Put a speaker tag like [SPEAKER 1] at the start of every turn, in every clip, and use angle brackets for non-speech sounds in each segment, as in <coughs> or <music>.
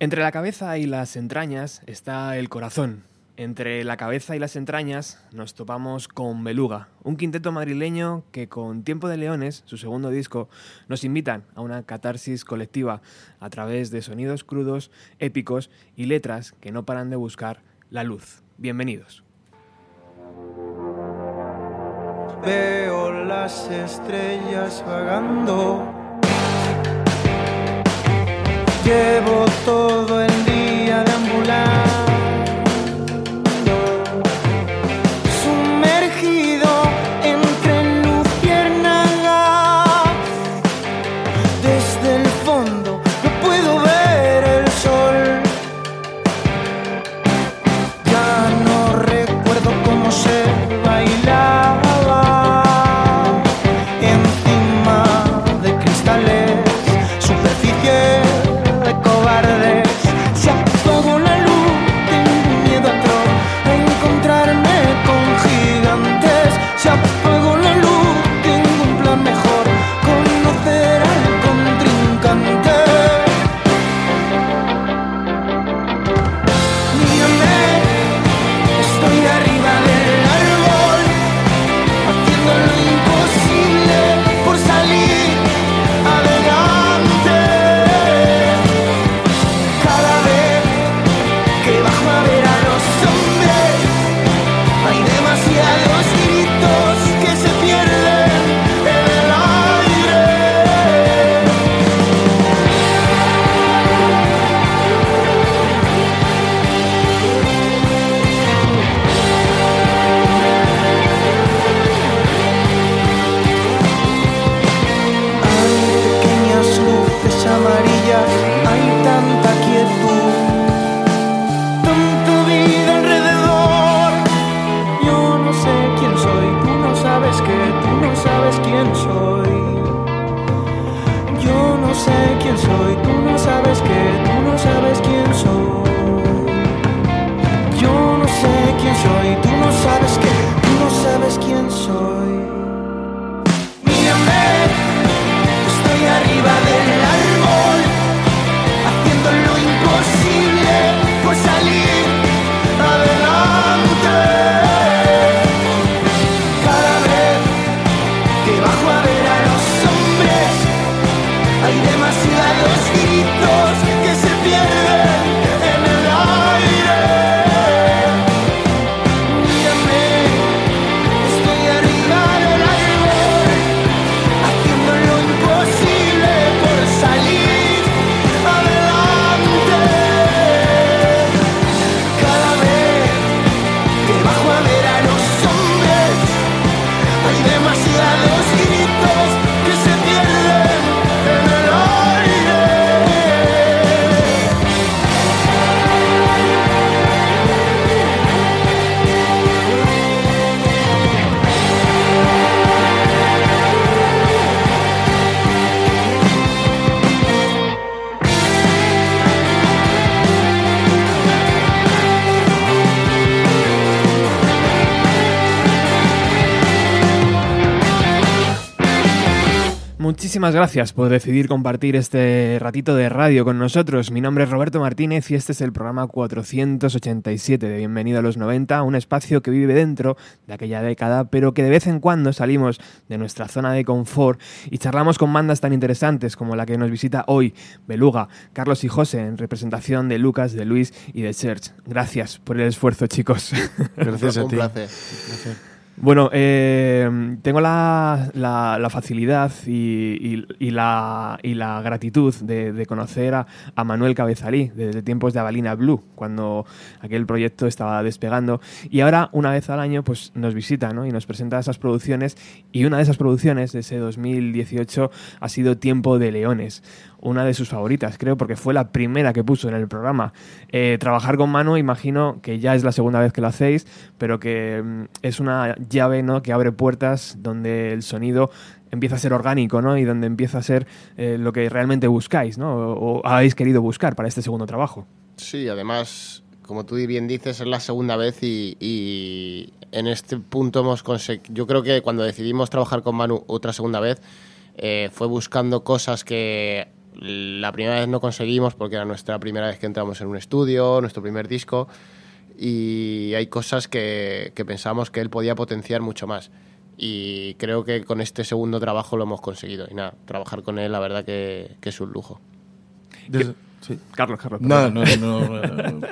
[SPEAKER 1] Entre la cabeza y las entrañas está el corazón. Entre la cabeza y las entrañas nos topamos con Beluga, un quinteto madrileño que con Tiempo de Leones, su segundo disco, nos invitan a una catarsis colectiva a través de sonidos crudos, épicos y letras que no paran de buscar la luz. Bienvenidos.
[SPEAKER 2] Veo las estrellas vagando Llevo todo el día
[SPEAKER 1] Muchísimas gracias por decidir compartir este ratito de radio con nosotros. Mi nombre es Roberto Martínez y este es el programa 487 de Bienvenido a los 90, un espacio que vive dentro de aquella década, pero que de vez en cuando salimos de nuestra zona de confort y charlamos con bandas tan interesantes como la que nos visita hoy, Beluga, Carlos y José, en representación de Lucas, de Luis y de Serge. Gracias por el esfuerzo, chicos. <laughs>
[SPEAKER 3] Gracias a ti.
[SPEAKER 4] Un placer.
[SPEAKER 1] Bueno, eh, tengo la, la, facilidad y, la, y, la, gratitud de, conocer a, a, Manuel Cabezalí desde tiempos de Avalina Blue, cuando aquel proyecto estaba despegando. Y ahora, una vez al año, pues nos visita ¿no? y nos presenta esas producciones. Y una de esas producciones de ese 2018 ha sido Tiempo de Leones una de sus favoritas, creo, porque fue la primera que puso en el programa. Eh, trabajar con mano, imagino que ya es la segunda vez que lo hacéis, pero que mm, es una llave ¿no? que abre puertas donde el sonido empieza a ser orgánico, ¿no? Y donde empieza a ser eh, lo que realmente buscáis, ¿no? O, habéis querido buscar para este segundo trabajo.
[SPEAKER 4] Sí, además, como tú bien dices, es la segunda vez y, en este punto hemos conseguido... Yo creo que cuando decidimos trabajar con Manu otra segunda vez, eh, fue buscando cosas que la primera vez no conseguimos porque era nuestra primera vez que entramos en un estudio, nuestro primer disco, y hay cosas que, que pensamos que él podía potenciar mucho más. Y creo que con este segundo trabajo lo hemos conseguido. Y nada, trabajar con él, la verdad que, que es un lujo.
[SPEAKER 3] Desde- sí.
[SPEAKER 1] Carlos, Carlos.
[SPEAKER 3] No, no, no, <laughs> no, no.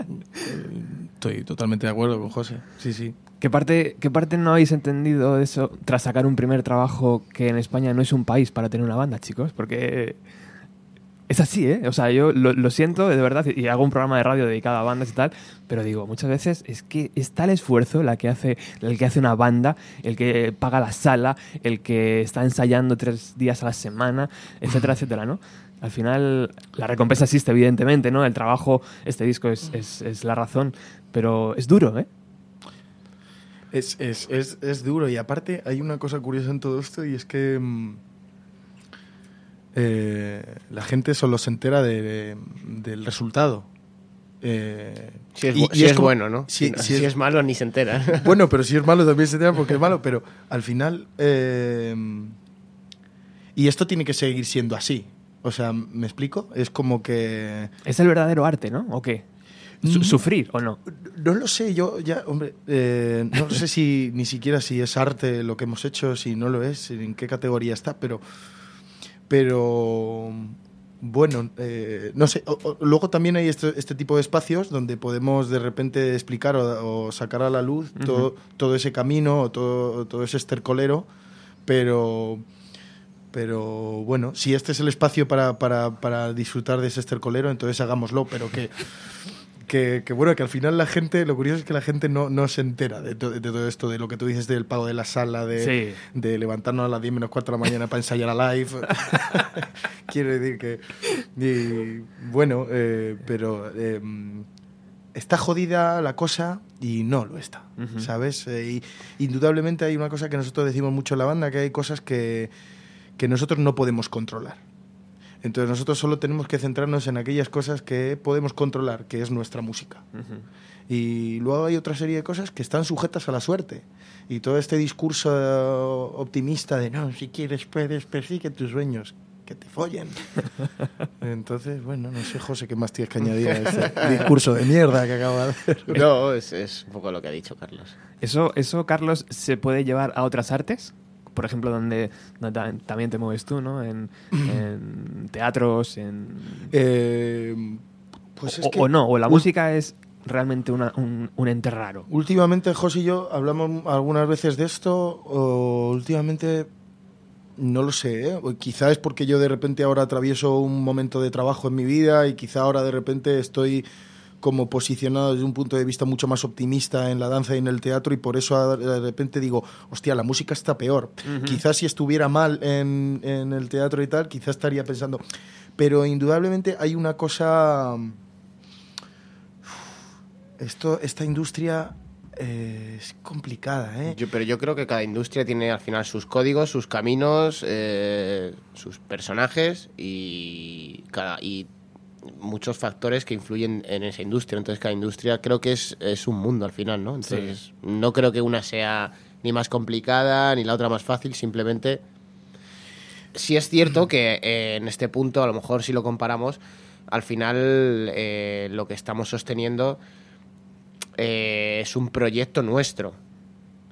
[SPEAKER 3] Estoy totalmente de acuerdo con José. Sí, sí.
[SPEAKER 1] ¿Qué parte, ¿Qué parte no habéis entendido de eso tras sacar un primer trabajo que en España no es un país para tener una banda, chicos? Porque es así, ¿eh? O sea, yo lo, lo siento de verdad y hago un programa de radio dedicado a bandas y tal, pero digo, muchas veces es que es tal esfuerzo la que hace, el que hace una banda, el que paga la sala, el que está ensayando tres días a la semana, etcétera, <laughs> etcétera, ¿no? Al final, la recompensa existe, evidentemente, ¿no? El trabajo, este disco es, es, es la razón, pero es duro, ¿eh?
[SPEAKER 3] Es, es, es, es duro y aparte hay una cosa curiosa en todo esto y es que mm, eh, la gente solo se entera de- del resultado. Eh,
[SPEAKER 4] Si es,
[SPEAKER 3] y-
[SPEAKER 4] es
[SPEAKER 3] como-
[SPEAKER 4] bueno, ¿no?
[SPEAKER 3] si-
[SPEAKER 4] si,
[SPEAKER 3] si
[SPEAKER 4] es,
[SPEAKER 3] es-
[SPEAKER 4] malo, ni se entera. <laughs>
[SPEAKER 3] Bueno, pero si es malo también se entera porque es malo, pero al final... eh, y esto tiene que seguir siendo así. O sea, ¿me explico? Es como que...
[SPEAKER 1] Es el verdadero arte, ¿no? ¿O qué? Su-
[SPEAKER 3] Mm.
[SPEAKER 1] ¿Sufrir o no?
[SPEAKER 3] No lo sé, yo ya, hombre, eh, no sé si ni siquiera si es arte lo que hemos hecho, si no lo es, en qué categoría está, pero, pero bueno, eh, no sé. O- o- luego también hay este, este tipo de espacios donde podemos de repente explicar o, o sacar a la luz todo, todo ese camino o todo, todo ese estercolero, pero pero bueno, si este es el espacio para, para, para disfrutar de ese estercolero, entonces hagámoslo, pero que, que, que, bueno, que al final la gente, lo curioso es que la gente no, no se entera de, to- de todo esto, de lo que tú dices del pago de la sala, de,
[SPEAKER 1] Sí.
[SPEAKER 3] de levantarnos a las 10 menos 4 de la mañana para ensayar a live. <laughs> Quiero decir que, y, bueno, eh, pero eh, está jodida la cosa y no lo está. ¿sabes? Eh, y indudablemente hay una cosa que nosotros decimos mucho en la banda, que hay cosas que, que nosotros no podemos controlar. Entonces nosotros solo tenemos que centrarnos en aquellas cosas que podemos controlar, que es nuestra música. Y luego hay otra serie de cosas que están sujetas a la suerte. Y todo este discurso optimista de no, si quieres puedes, persigue tus sueños, que te follen. <laughs> Entonces, bueno, no sé, José, qué más tienes que añadir a <laughs> este discurso de mierda que acabo de hacer.
[SPEAKER 4] no, es, es un poco lo que ha dicho Carlos.
[SPEAKER 1] ¿Eso, ¿Eso, Carlos, se puede llevar a otras artes? Por ejemplo, donde, donde ta- también te mueves tú, ¿no? En, <clears throat> en teatros, en...
[SPEAKER 3] Eh, pues es
[SPEAKER 1] o,
[SPEAKER 3] que
[SPEAKER 1] o no, o la música es realmente una- un, un ente raro.
[SPEAKER 3] Últimamente, José y yo hablamos algunas veces de esto, o últimamente no lo sé, ¿eh? Quizá es porque yo de repente ahora atravieso un momento de trabajo en mi vida y quizá ahora de repente estoy como posicionado desde un punto de vista mucho más optimista en la danza y en el teatro y por eso de repente digo, hostia, la música está peor. Quizás si estuviera mal en, en el teatro y tal, quizás estaría pensando. Pero indudablemente hay una cosa... Esto, esta industria eh, es complicada, ¿eh?
[SPEAKER 4] Yo- pero yo creo que cada industria tiene al final sus códigos, sus caminos, eh, sus personajes y, cada, y muchos factores que influyen en esa industria. Entonces cada industria creo que es, es un mundo al final, ¿no? Entonces no creo que una sea ni más complicada ni la otra más fácil, simplemente... Sí es cierto que eh, en este punto, a lo mejor si lo comparamos, al final eh, lo que estamos sosteniendo eh, es un proyecto nuestro.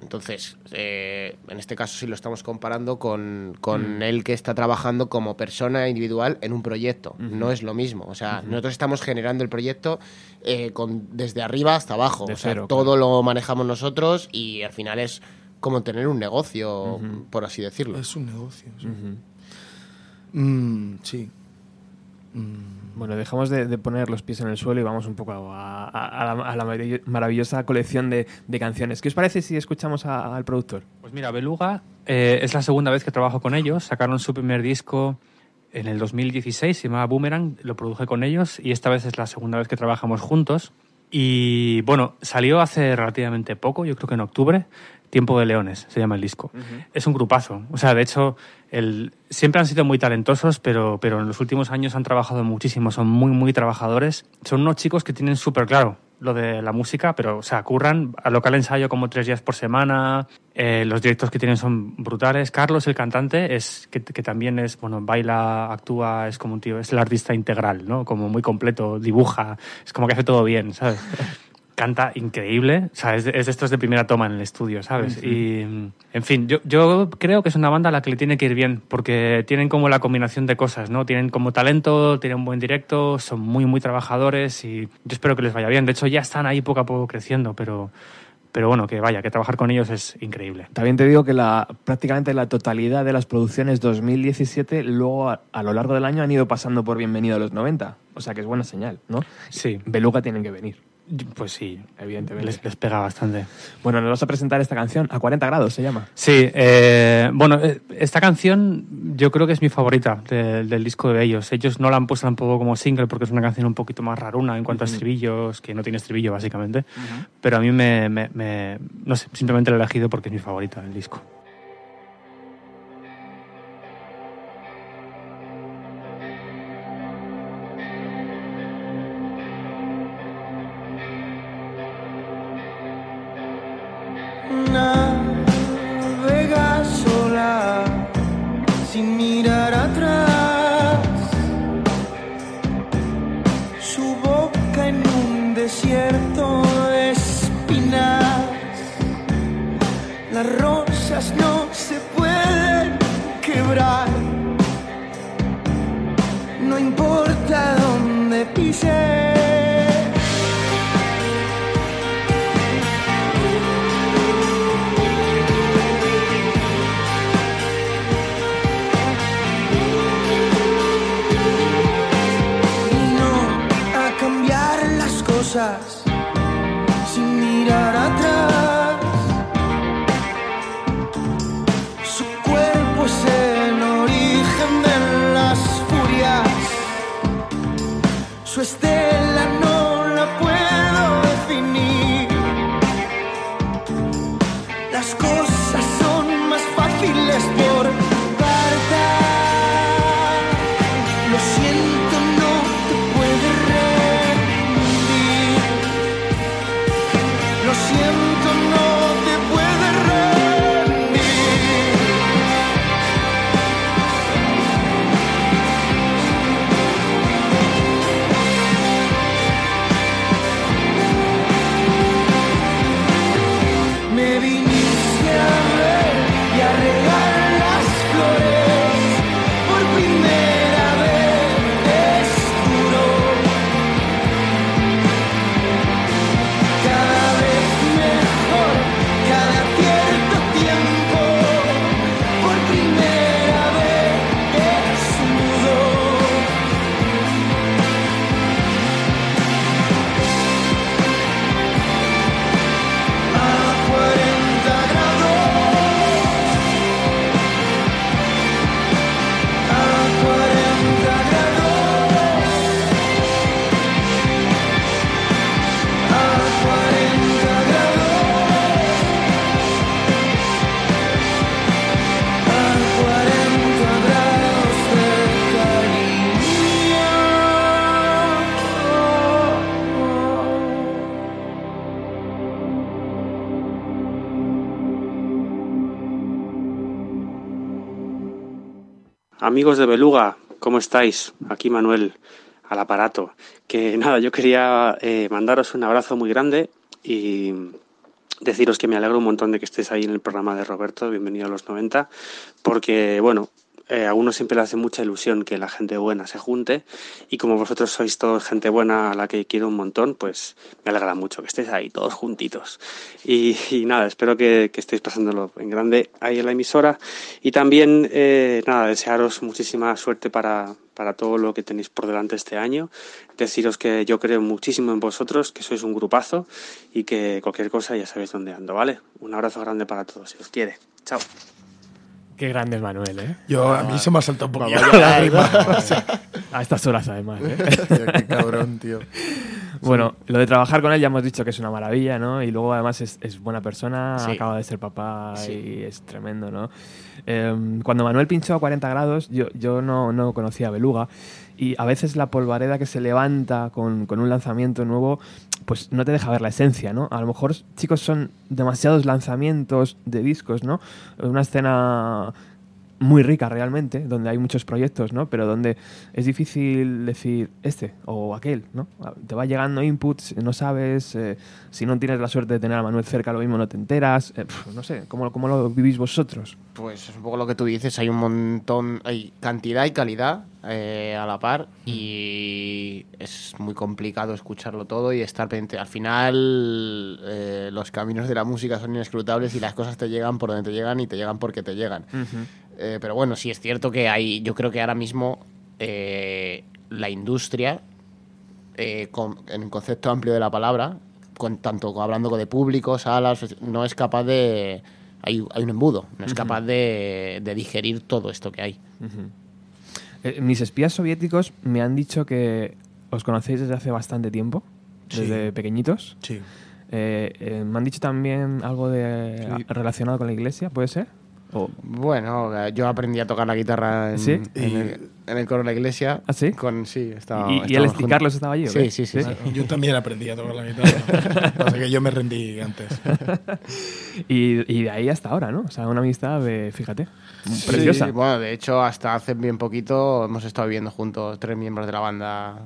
[SPEAKER 4] Entonces, eh, en este caso sí lo estamos comparando con, con él que está trabajando como persona individual en un proyecto. No es lo mismo. O sea, nosotros estamos generando el proyecto eh, con, desde arriba hasta abajo.
[SPEAKER 1] De
[SPEAKER 4] o sea,
[SPEAKER 1] cero,
[SPEAKER 4] todo lo manejamos nosotros y al final es como tener un negocio, por así decirlo.
[SPEAKER 3] Es un negocio. Sí. Mm, sí.
[SPEAKER 1] Bueno, dejamos de, poner los pies en el suelo y vamos un poco a, la, maravillosa colección de, canciones. ¿Qué os parece si escuchamos al productor?
[SPEAKER 5] Pues mira, Beluga eh, es la segunda vez que trabajo con ellos. Sacaron su primer disco en el 2016, se llamaba Boomerang, lo produje con ellos y esta vez es la segunda vez que trabajamos juntos. Y bueno, salió hace relativamente poco, yo creo que en octubre, Tiempo de Leones se llama el disco. Es un grupazo. O sea, de hecho, el, siempre han sido muy talentosos, pero, pero en los últimos años han trabajado muchísimo, son muy, muy trabajadores. Son unos chicos que tienen súper claro lo de la música, pero, o sea, curran al local ensayo como tres días por semana, eh, los directos que tienen son brutales. Carlos, el cantante, es que, que también es, bueno, baila, actúa, es como un tío, es el artista integral, ¿no? Como muy completo, dibuja, es como que hace todo bien, ¿sabes? <laughs> canta increíble, o sea, es de, es de estos de primera toma en el estudio, ¿sabes? Y, en fin, yo, yo creo que es una banda a la que le tiene que ir bien, porque tienen como la combinación de cosas, ¿no? Tienen como talento, tienen un buen directo, son muy, muy trabajadores y yo espero que les vaya bien. De hecho, ya están ahí poco a poco creciendo, pero, pero bueno, que vaya, que trabajar con ellos es increíble.
[SPEAKER 1] También te digo que la, prácticamente la totalidad de las producciones 2017 luego a, a lo largo del año han ido pasando por Bienvenido a los 90. O sea que es buena señal, ¿no?
[SPEAKER 5] Sí,
[SPEAKER 1] Beluga tienen que venir,
[SPEAKER 5] pues sí,
[SPEAKER 1] evidentemente.
[SPEAKER 5] les, les pega bastante.
[SPEAKER 1] Bueno, nos vas a presentar esta canción a 40 grados, se llama.
[SPEAKER 5] Sí, eh, bueno, eh, esta canción yo creo que es mi favorita de- del disco de ellos. Ellos no la han puesto tampoco como single porque es una canción un poquito más raruna en cuanto a estribillos, que no tiene estribillo básicamente. Pero a mí me, me- me- no sé, simplemente la he elegido porque es mi favorita del disco.
[SPEAKER 2] Desierto de espinas. Las rosas no se pueden quebrar. No importa dónde pises.
[SPEAKER 6] Amigos de Beluga, ¿cómo estáis? Aquí Manuel al aparato. Que nada, yo quería eh, mandaros un abrazo muy grande y deciros que me alegro un montón de que estéis ahí en el programa de Roberto, bienvenido a los 90, porque bueno, eh, a uno siempre le hace mucha ilusión que la gente buena se junte y como vosotros sois todos gente buena a la que quiero un montón, pues me alegra mucho que estéis ahí todos juntitos. Y, y nada, espero que, estéis pasándolo en grande ahí en la emisora y también eh, nada, desearos muchísima suerte para, para todo lo que tenéis por delante este año. Deciros que yo creo muchísimo en vosotros, que sois un grupazo y que cualquier cosa ya sabéis dónde ando, ¿vale? Un abrazo grande para todos, si os quiere. Chao.
[SPEAKER 1] Qué grande es Manuel, ¿eh?
[SPEAKER 3] Yo, a mí se me ha saltado un poquito
[SPEAKER 1] Vamos,
[SPEAKER 3] la rima. <laughs>
[SPEAKER 1] A estas horas, además. ¿eh? <laughs>
[SPEAKER 3] Tío, qué cabrón, tío. <laughs>
[SPEAKER 1] Bueno, lo de trabajar con él ya hemos dicho que es una maravilla, ¿no? Y luego además es, es buena persona,
[SPEAKER 4] Sí.
[SPEAKER 1] acaba de ser papá
[SPEAKER 4] Sí.
[SPEAKER 1] y es tremendo, ¿no? Eh, cuando Manuel pinchó a 40 grados, yo, yo no, no conocía a Beluga y a veces la polvareda que se levanta con, con un lanzamiento nuevo, pues no te deja ver la esencia, ¿no? A lo mejor, chicos, son demasiados lanzamientos de discos, ¿no? Una escena muy rica realmente, donde hay muchos proyectos, ¿no? Pero donde es difícil decir este o aquel, ¿no? Te va llegando inputs, no sabes, eh, si no tienes la suerte de tener a Manuel cerca, lo mismo no te enteras, eh, pf, no sé, ¿cómo, ¿cómo lo vivís vosotros?
[SPEAKER 4] Pues es un poco lo que tú dices, hay un montón, hay cantidad y calidad eh, a la par y es muy complicado escucharlo todo y estar pendiente. Al final eh, los caminos de la música son inescrutables y las cosas te llegan por donde te llegan y te llegan porque te llegan. Eh, pero bueno, sí es cierto que hay, yo creo que ahora mismo eh, la industria, eh, con- en el concepto amplio de la palabra, con, tanto hablando de público, salas, no es capaz de... Hay, hay un embudo, no es capaz de, de digerir todo esto que hay.
[SPEAKER 1] Eh, mis espías soviéticos me han dicho que os conocéis desde hace bastante tiempo,
[SPEAKER 3] Sí.
[SPEAKER 1] desde pequeñitos.
[SPEAKER 3] Sí.
[SPEAKER 1] Eh, eh, me han dicho también algo de
[SPEAKER 3] Sí.
[SPEAKER 1] relacionado con la iglesia, ¿puede ser? O-
[SPEAKER 4] Bueno, eh, yo aprendí a tocar la guitarra en,
[SPEAKER 1] ¿Sí?
[SPEAKER 4] en el, en el coro de la iglesia.
[SPEAKER 1] ¿Ah, sí?
[SPEAKER 4] Con, sí, estaba,
[SPEAKER 1] ¿Y- y él-. Carlos estaba allí?
[SPEAKER 4] Sí, sí, sí.
[SPEAKER 3] Yo también aprendí a tocar la guitarra. <laughs> Pasa que yo me rendí antes.
[SPEAKER 1] y, y de ahí hasta ahora, ¿no? O sea, una amistad de, fíjate,
[SPEAKER 4] Sí,
[SPEAKER 1] preciosa.
[SPEAKER 4] bueno, de hecho, hasta hace bien poquito hemos estado viviendo juntos tres miembros de la banda.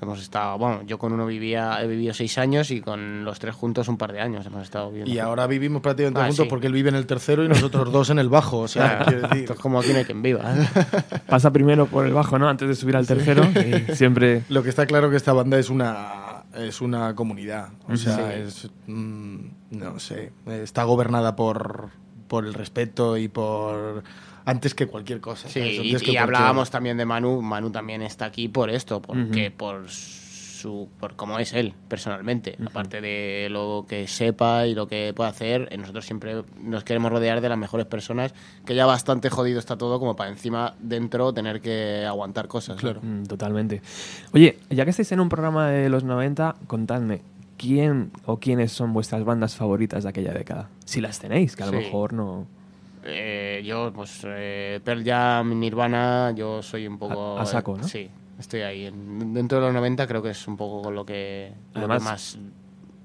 [SPEAKER 4] Hemos estado, bueno, yo con uno vivía, he vivido seis años y con los tres juntos un par de años hemos estado viviendo.
[SPEAKER 3] Y ahora vivimos prácticamente
[SPEAKER 4] Ah,
[SPEAKER 3] juntos
[SPEAKER 4] sí.
[SPEAKER 3] porque él vive en el tercero y nosotros <laughs> dos en el bajo. O sea,
[SPEAKER 4] Claro,
[SPEAKER 3] quiero decir,
[SPEAKER 4] esto es como aquí no hay quien viva. <laughs>
[SPEAKER 1] Pasa primero por el bajo, ¿no? Antes de subir al tercero. <laughs> Y siempre.
[SPEAKER 3] Lo que está claro que esta banda es una es una comunidad. O sea, es mm, no sé, está gobernada por por el respeto y por antes que cualquier cosa.
[SPEAKER 4] Sí, y,
[SPEAKER 3] cualquier-
[SPEAKER 4] hablábamos también de Manu. Manu también está aquí por esto, porque por su por cómo es él personalmente. Aparte de lo que sepa y lo que puede hacer, eh, nosotros siempre nos queremos rodear de las mejores personas, que ya bastante jodido está todo como para encima dentro tener que aguantar cosas. ¿no?
[SPEAKER 3] Claro.
[SPEAKER 1] Mm, totalmente. Oye, ya que estáis en un programa de los 90, contadme. ¿Quién o quiénes son vuestras bandas favoritas de aquella década? Si las tenéis, que a lo
[SPEAKER 4] Sí.
[SPEAKER 1] mejor no.
[SPEAKER 4] Eh, yo, pues, eh, Pearl Jam, Nirvana, yo soy un poco...
[SPEAKER 1] A- a saco, ¿no?
[SPEAKER 4] Sí, estoy ahí. En- dentro de los 90 creo que es un poco con lo que, lo que
[SPEAKER 1] Además,
[SPEAKER 4] más...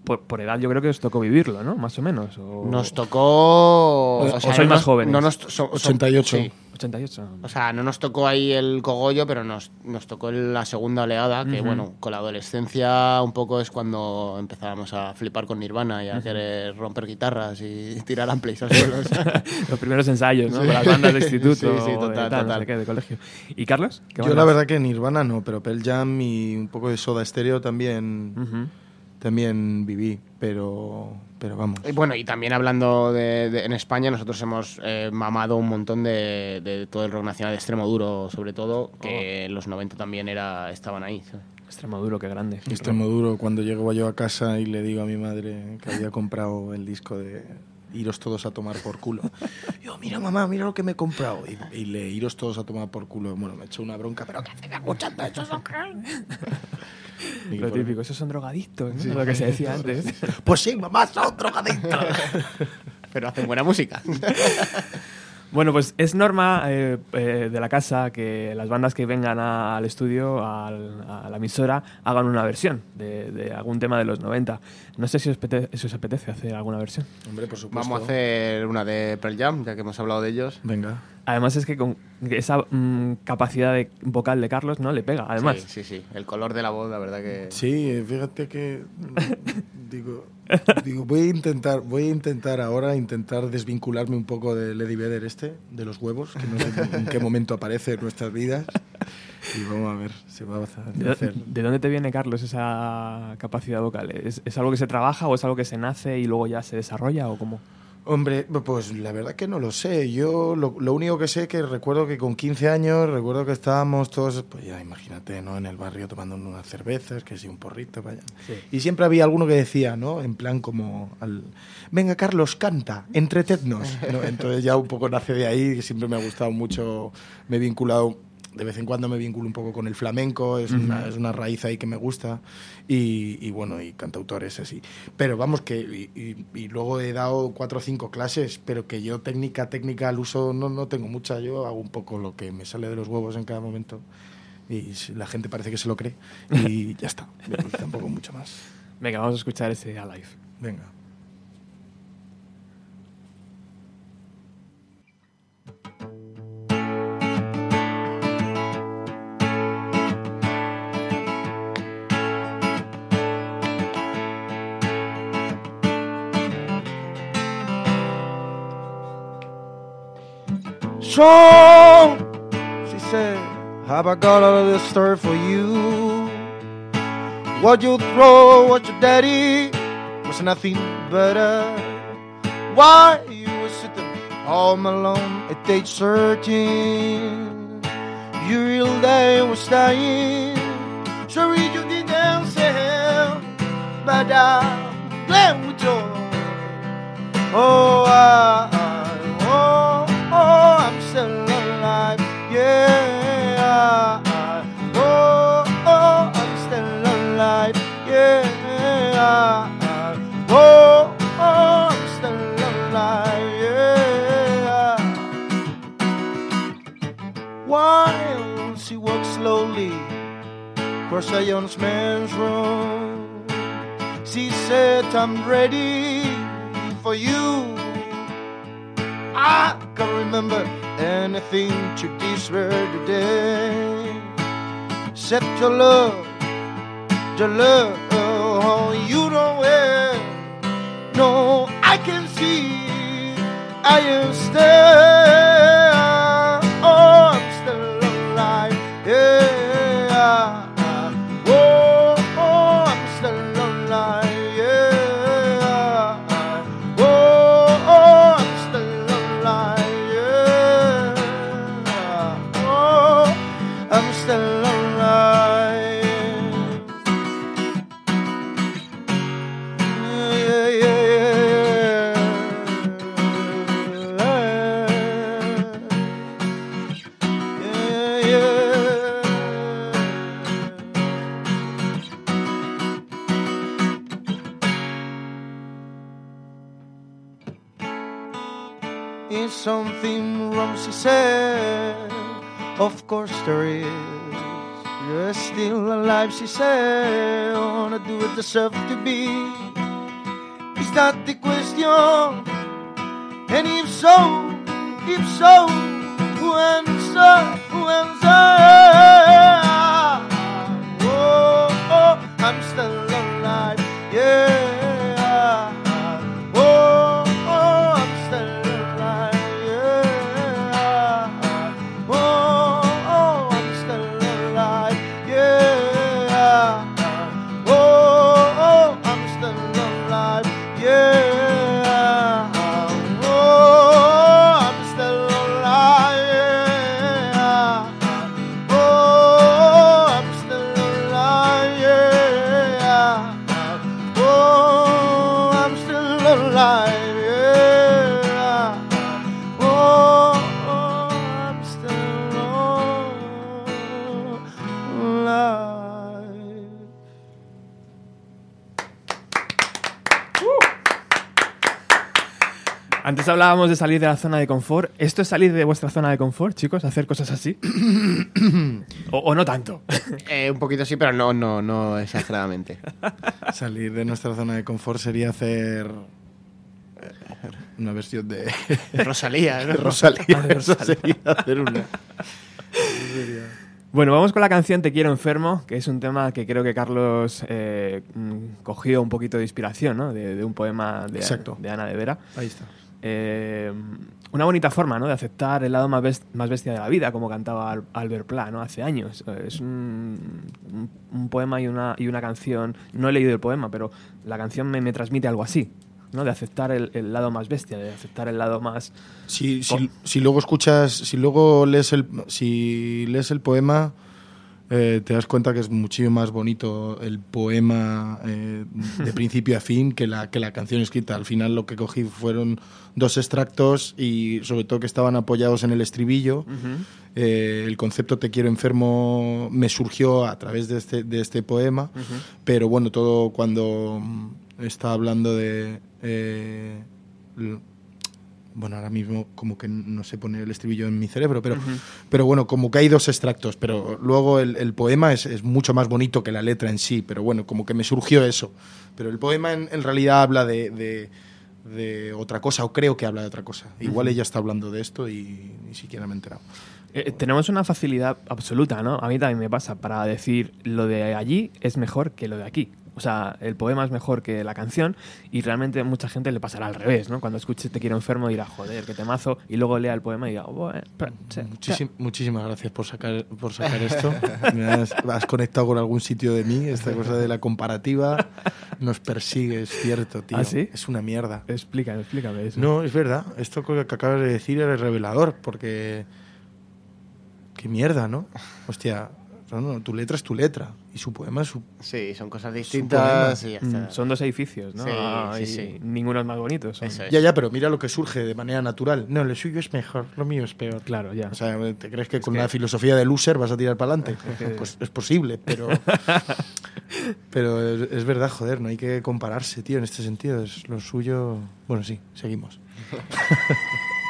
[SPEAKER 1] Por, por edad yo creo que os tocó vivirlo, ¿no? Más o menos. O...
[SPEAKER 4] Nos tocó...
[SPEAKER 1] O-
[SPEAKER 4] sea,
[SPEAKER 1] o sois
[SPEAKER 4] no
[SPEAKER 1] más
[SPEAKER 4] nos-
[SPEAKER 1] jóvenes.
[SPEAKER 4] No nos, so- so-
[SPEAKER 3] 88.
[SPEAKER 4] sí.
[SPEAKER 1] 88.
[SPEAKER 4] O sea, no nos tocó ahí el cogollo, pero nos, nos tocó la segunda oleada, que
[SPEAKER 1] Ujú.
[SPEAKER 4] bueno, con la adolescencia un poco es cuando empezábamos a flipar con Nirvana y a querer romper guitarras y <laughs> tirar amplis al suelo. <laughs>
[SPEAKER 1] Los primeros ensayos, ¿no? Con las bandas de instituto.
[SPEAKER 4] Sí, sí,
[SPEAKER 1] de
[SPEAKER 4] total,
[SPEAKER 1] tal, no
[SPEAKER 4] total.
[SPEAKER 1] sé qué, de colegio. ¿Y Carlos? ¿Qué
[SPEAKER 3] Yo
[SPEAKER 1] bandas?
[SPEAKER 3] la verdad que Nirvana no, pero Pearl Jam y un poco de Soda Stereo también
[SPEAKER 1] Ujú.
[SPEAKER 3] También viví, pero pero vamos.
[SPEAKER 4] Y bueno, y también hablando de, de- en España, nosotros hemos eh, mamado un montón de, de todo el rock nacional de extremo duro, sobre todo, que en los 90 también era estaban ahí. ¿sabes?
[SPEAKER 1] Extremaduro, qué grande.
[SPEAKER 3] Extremo duro cuando llego yo a casa y le digo a mi madre que había comprado el disco de Iros todos a tomar por culo. Yo, mira mamá, mira lo que me he comprado. Y, y le iros todos a tomar por culo. Bueno, me echó una bronca, pero ¿qué haces escuchando eso? <laughs> Y
[SPEAKER 1] Lo
[SPEAKER 3] por-
[SPEAKER 1] típico, esos son drogadictos, ¿no? Lo que se decía antes.
[SPEAKER 3] Pues sí, mamá, son drogadictos. <laughs>
[SPEAKER 4] Pero hacen buena música. <laughs>
[SPEAKER 1] Bueno, pues es norma eh, eh, de la casa que las bandas que vengan a- al estudio, al- a la emisora, hagan una versión de, de algún tema de los 90. No sé si os, apete- si os apetece hacer alguna versión.
[SPEAKER 3] Hombre, por supuesto.
[SPEAKER 4] Vamos a hacer una de Pearl Jam, ya que hemos hablado de ellos.
[SPEAKER 3] Venga.
[SPEAKER 1] Además es que con esa mm, capacidad de vocal de Carlos no le pega, además.
[SPEAKER 4] Sí, sí, sí. El color de la voz, la verdad que...
[SPEAKER 3] Sí, fíjate que mm, <laughs> digo, <laughs> voy a intentar, voy a intentar ahora intentar desvincularme un poco de Lady Vedder este, de los huevos, que no sé en qué momento aparece en nuestras vidas. Y vamos a ver, se va a
[SPEAKER 1] ¿De,
[SPEAKER 3] hacer.
[SPEAKER 1] de dónde te viene, Carlos, esa capacidad vocal? ¿Es, es algo que se trabaja o es algo que se nace y luego ya se desarrolla o cómo?
[SPEAKER 3] Hombre, pues la verdad que no lo sé. Yo lo, lo único que sé que recuerdo que con 15 años, recuerdo que estábamos todos, pues ya imagínate, ¿no? En el barrio tomando unas cervezas, que sí, un porrito, vaya. Y siempre había alguno que decía, ¿no? En plan como, al, venga Carlos, canta, entretennos. ¿no? Entonces ya un poco nace de ahí, que siempre me ha gustado mucho, me he vinculado de vez en cuando me vinculo un poco con el flamenco, es, una, es una raíz ahí que me gusta, y, y bueno, y cantautores así. Pero vamos, que y, y- y luego he dado cuatro o cinco clases, pero que yo técnica, técnica al uso no, no tengo mucha, yo hago un poco lo que me sale de los huevos en cada momento.
[SPEAKER 2] Y la gente parece que se lo cree. Y <laughs> ya está. Tampoco mucho más.
[SPEAKER 1] Venga, vamos a escuchar ese Alive.
[SPEAKER 2] Venga. So, she said, Have I got all of this story for you? What you throw, what your daddy was nothing better. Why you were sitting all alone at age 13? Your real day was dying. Sorry you didn't say, but I'm glad you. Oh, I, I- Oh, I'm still alive. Yeah. While she walks slowly across a young man's room, she said, I'm ready for you. I can't remember anything to this word today. Except your love, your love, oh, you see. I am still, course there is. You're still alive, she said. Wanna do it deserve to be? Is that the question? And if so, if so, who answer? Who answer? Oh, oh, oh I'm still alive. Yeah.
[SPEAKER 1] Hablábamos de salir de la zona de confort. ¿Esto es salir de vuestra zona de confort, chicos? ¿Hacer cosas así? <coughs> o, o no tanto?
[SPEAKER 4] Eh, un poquito sí, pero no, no, no exageradamente. <laughs>
[SPEAKER 2] Salir de nuestra zona de confort sería hacer eh, una versión de <laughs>
[SPEAKER 4] Rosalía, ¿no? <laughs>
[SPEAKER 2] Rosalía. Eso sería hacer una.
[SPEAKER 1] Bueno, vamos con la canción Te quiero enfermo, que es un tema que creo que Carlos eh, mm, cogió un poquito de inspiración, ¿no? De, de un poema de,
[SPEAKER 2] Exacto.
[SPEAKER 1] de Ana de Vera.
[SPEAKER 2] Ahí está.
[SPEAKER 1] Eh, una bonita forma, ¿no? De aceptar el lado más, best- más bestia de la vida, como cantaba Al- Albert Pla, ¿no? Hace años. Eh, Es un, un- un poema y una, y una canción. No he leído el poema, pero la canción me, me transmite algo así, ¿no? De aceptar el, el lado más bestia, de aceptar el lado más.
[SPEAKER 2] Si, si, si luego escuchas, si luego lees el, si lees el poema, eh, te das cuenta que es muchísimo más bonito el poema eh, de <laughs> principio a fin que la, que la canción escrita. Al final lo que cogí fueron dos extractos y sobre todo que estaban apoyados en el estribillo. Eh, el concepto Te quiero enfermo me surgió a través de este, de este poema, pero bueno, todo cuando está hablando de... bueno, ahora mismo como que no sé poner el estribillo en mi cerebro, pero, pero bueno, como que hay dos extractos, pero luego el, el poema es, es mucho más bonito que la letra en sí, pero bueno, como que me surgió eso. Pero el poema en, en realidad habla de, de- de otra cosa, o creo que habla de otra cosa. Igual ella está hablando de esto y ni siquiera me he enterado.
[SPEAKER 1] Eh, tenemos una facilidad absoluta, ¿no? A mí también me pasa para decir lo de allí es mejor que lo de aquí. O sea, el poema es mejor que la canción y realmente a mucha gente le pasará al revés, ¿no? Cuando escuche Te quiero enfermo dirá, joder, qué temazo, y luego lea el poema y diga, bueno,
[SPEAKER 2] Muchísim- muchísimas gracias por sacar, por sacar esto. <laughs> Me has, has conectado con algún sitio de mí. Esta <laughs> cosa de la comparativa nos persigue, es cierto, tío.
[SPEAKER 1] ¿Ah, sí?
[SPEAKER 2] Es una mierda.
[SPEAKER 1] Explícame, explícame eso.
[SPEAKER 2] No, es verdad. Esto que acabas de decir es revelador, porque. Qué mierda, ¿no? Hostia, no, no, tu letra es tu letra y su poema es su.
[SPEAKER 4] Sí, son cosas distintas y ya
[SPEAKER 1] Mm, son dos edificios, ¿no?
[SPEAKER 4] Sí,
[SPEAKER 1] Ah,
[SPEAKER 4] sí,
[SPEAKER 1] y
[SPEAKER 4] sí.
[SPEAKER 1] Ninguno es más bonito. son-
[SPEAKER 4] Eso es.
[SPEAKER 2] Ya, ya, pero mira lo que surge de manera natural. No, lo suyo es mejor, lo mío es peor.
[SPEAKER 1] Claro, ya.
[SPEAKER 2] O sea, ¿te crees que con
[SPEAKER 1] que-
[SPEAKER 2] la filosofía de loser vas a tirar para adelante? Pues es posible, pero. <laughs> pero es, es verdad, joder, no hay que compararse, tío, en este sentido. Es lo suyo. Bueno, sí, seguimos. <laughs>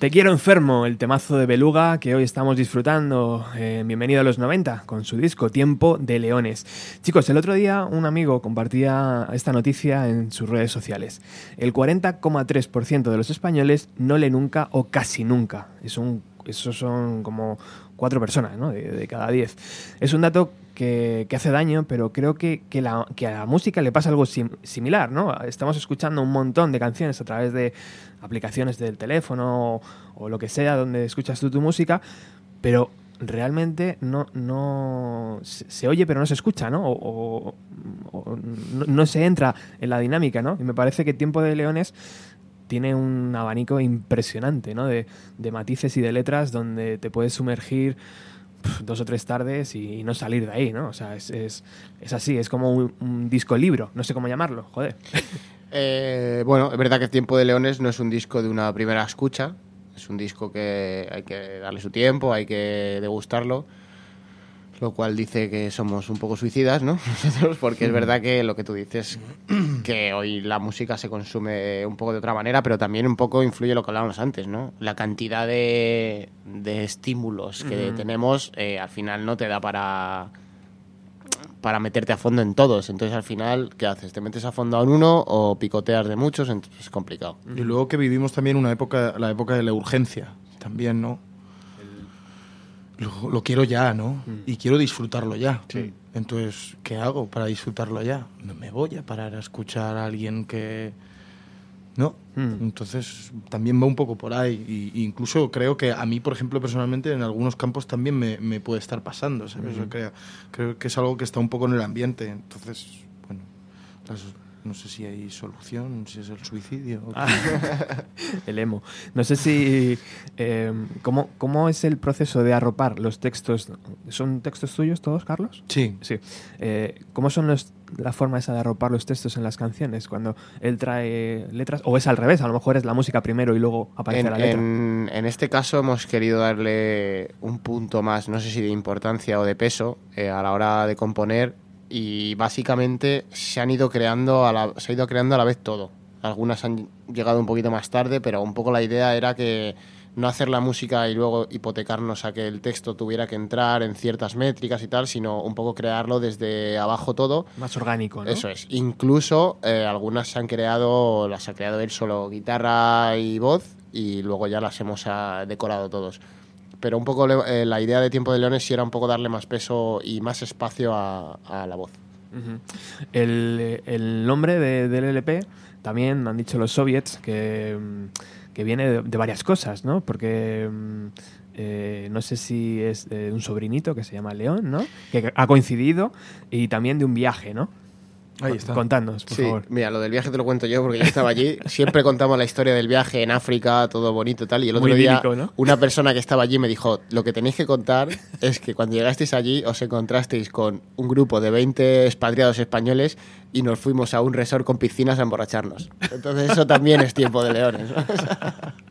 [SPEAKER 7] Te quiero enfermo, el
[SPEAKER 1] temazo de Beluga que hoy estamos disfrutando. Eh, bienvenido a los 90 con su disco Tiempo de Leones. Chicos, el otro día un amigo compartía esta noticia en sus redes sociales. El 40,3% de los españoles no lee nunca o casi nunca. Es un, esos son como cuatro personas ¿no? de, cada diez. Es un dato que, hace daño, pero creo que, que, la- que a la música le pasa algo sim- similar. ¿no? Estamos escuchando un montón de canciones a través de aplicaciones del teléfono o, lo que sea donde escuchas tú tu música, pero realmente no, no se, oye pero no se escucha, ¿no? O, no, se entra en la dinámica, ¿no? Y me parece que Tiempo de Leones tiene un abanico impresionante, ¿no? De, de matices y de letras donde te puedes sumergir dos o tres tardes y no salir de ahí, ¿no? O sea, es, es, es así, es como un, un disco libro, no sé cómo llamarlo, joder. <laughs>
[SPEAKER 4] Eh, bueno, es verdad que Tiempo de Leones no es un disco de una primera escucha, es un disco que hay que darle su tiempo, hay que degustarlo, lo cual dice que somos un poco suicidas, ¿no? <laughs> Nosotros, porque es verdad que lo que tú dices, que hoy la música se consume un poco de otra manera, pero también un poco influye lo que hablábamos antes, ¿no? La cantidad de, de estímulos que tenemos eh, al final no te da para para meterte a fondo en todos. Entonces, al final, ¿qué haces? ¿Te metes a fondo en uno o picoteas de muchos? Entonces, es complicado.
[SPEAKER 3] Y luego que vivimos también una época, la época de la urgencia, también, ¿no? Lo, lo quiero ya, ¿no? Y quiero disfrutarlo ya. Entonces, ¿qué hago para disfrutarlo ya? No me voy a parar a escuchar a alguien que... ¿No?
[SPEAKER 1] Mm.
[SPEAKER 3] Entonces, también va un poco por ahí. Y, incluso creo que a mí, por ejemplo, personalmente, en algunos campos también me, me puede estar pasando, ¿sabes? Yo creo, creo que es algo que está un poco en el ambiente. Entonces, bueno, las- no sé si hay solución, si es el suicidio. o- <laughs>
[SPEAKER 1] El emo. No sé si. eh, ¿cómo, ¿Cómo es el proceso de arropar los textos? ¿Son textos tuyos todos, Carlos?
[SPEAKER 3] Sí.
[SPEAKER 1] Sí. Eh, ¿Cómo son los, la forma esa de arropar los textos en las canciones? Cuando él trae letras. O es al revés, a lo mejor es la música primero y luego aparece
[SPEAKER 4] En,
[SPEAKER 1] la letra.
[SPEAKER 4] en- en este caso hemos querido darle un punto más, no sé si de importancia o de peso, eh, a la hora de componer y básicamente se han ido creando a la, se ha ido creando a la vez todo. Algunas han llegado un poquito más tarde, pero un poco la idea era que no hacer la música y luego hipotecarnos a que el texto tuviera que entrar en ciertas métricas y tal, sino un poco crearlo desde abajo todo
[SPEAKER 1] Más orgánico, ¿no?
[SPEAKER 4] eso es. Incluso eh, algunas se han creado, las ha creado él solo guitarra y voz y luego ya las hemos ah, decorado todos. Pero un poco eh, la idea de Tiempo de Leones sí era un poco darle más peso y más espacio a, la voz.
[SPEAKER 1] El, el nombre de- del LP también han dicho los soviets que, mm, que viene de, de varias cosas, ¿no? Porque mm, eh, no sé si es de un sobrinito que se llama León, ¿no? Que ha coincidido y también de un viaje, ¿no?
[SPEAKER 3] Ahí está.
[SPEAKER 1] Contadnos, por
[SPEAKER 4] Sí,
[SPEAKER 1] favor.
[SPEAKER 4] mira, lo del viaje te lo cuento yo porque yo estaba allí. <laughs> Siempre contamos la historia del viaje en África, todo bonito y tal. Y el otro
[SPEAKER 1] Muy
[SPEAKER 4] día, una persona que estaba allí me dijo: Lo que tenéis que contar es que cuando llegasteis allí os encontrasteis con un grupo de 20 expatriados españoles y nos fuimos a un resort con piscinas a emborracharnos. Entonces, eso también es tiempo de leones. ¿no? <laughs>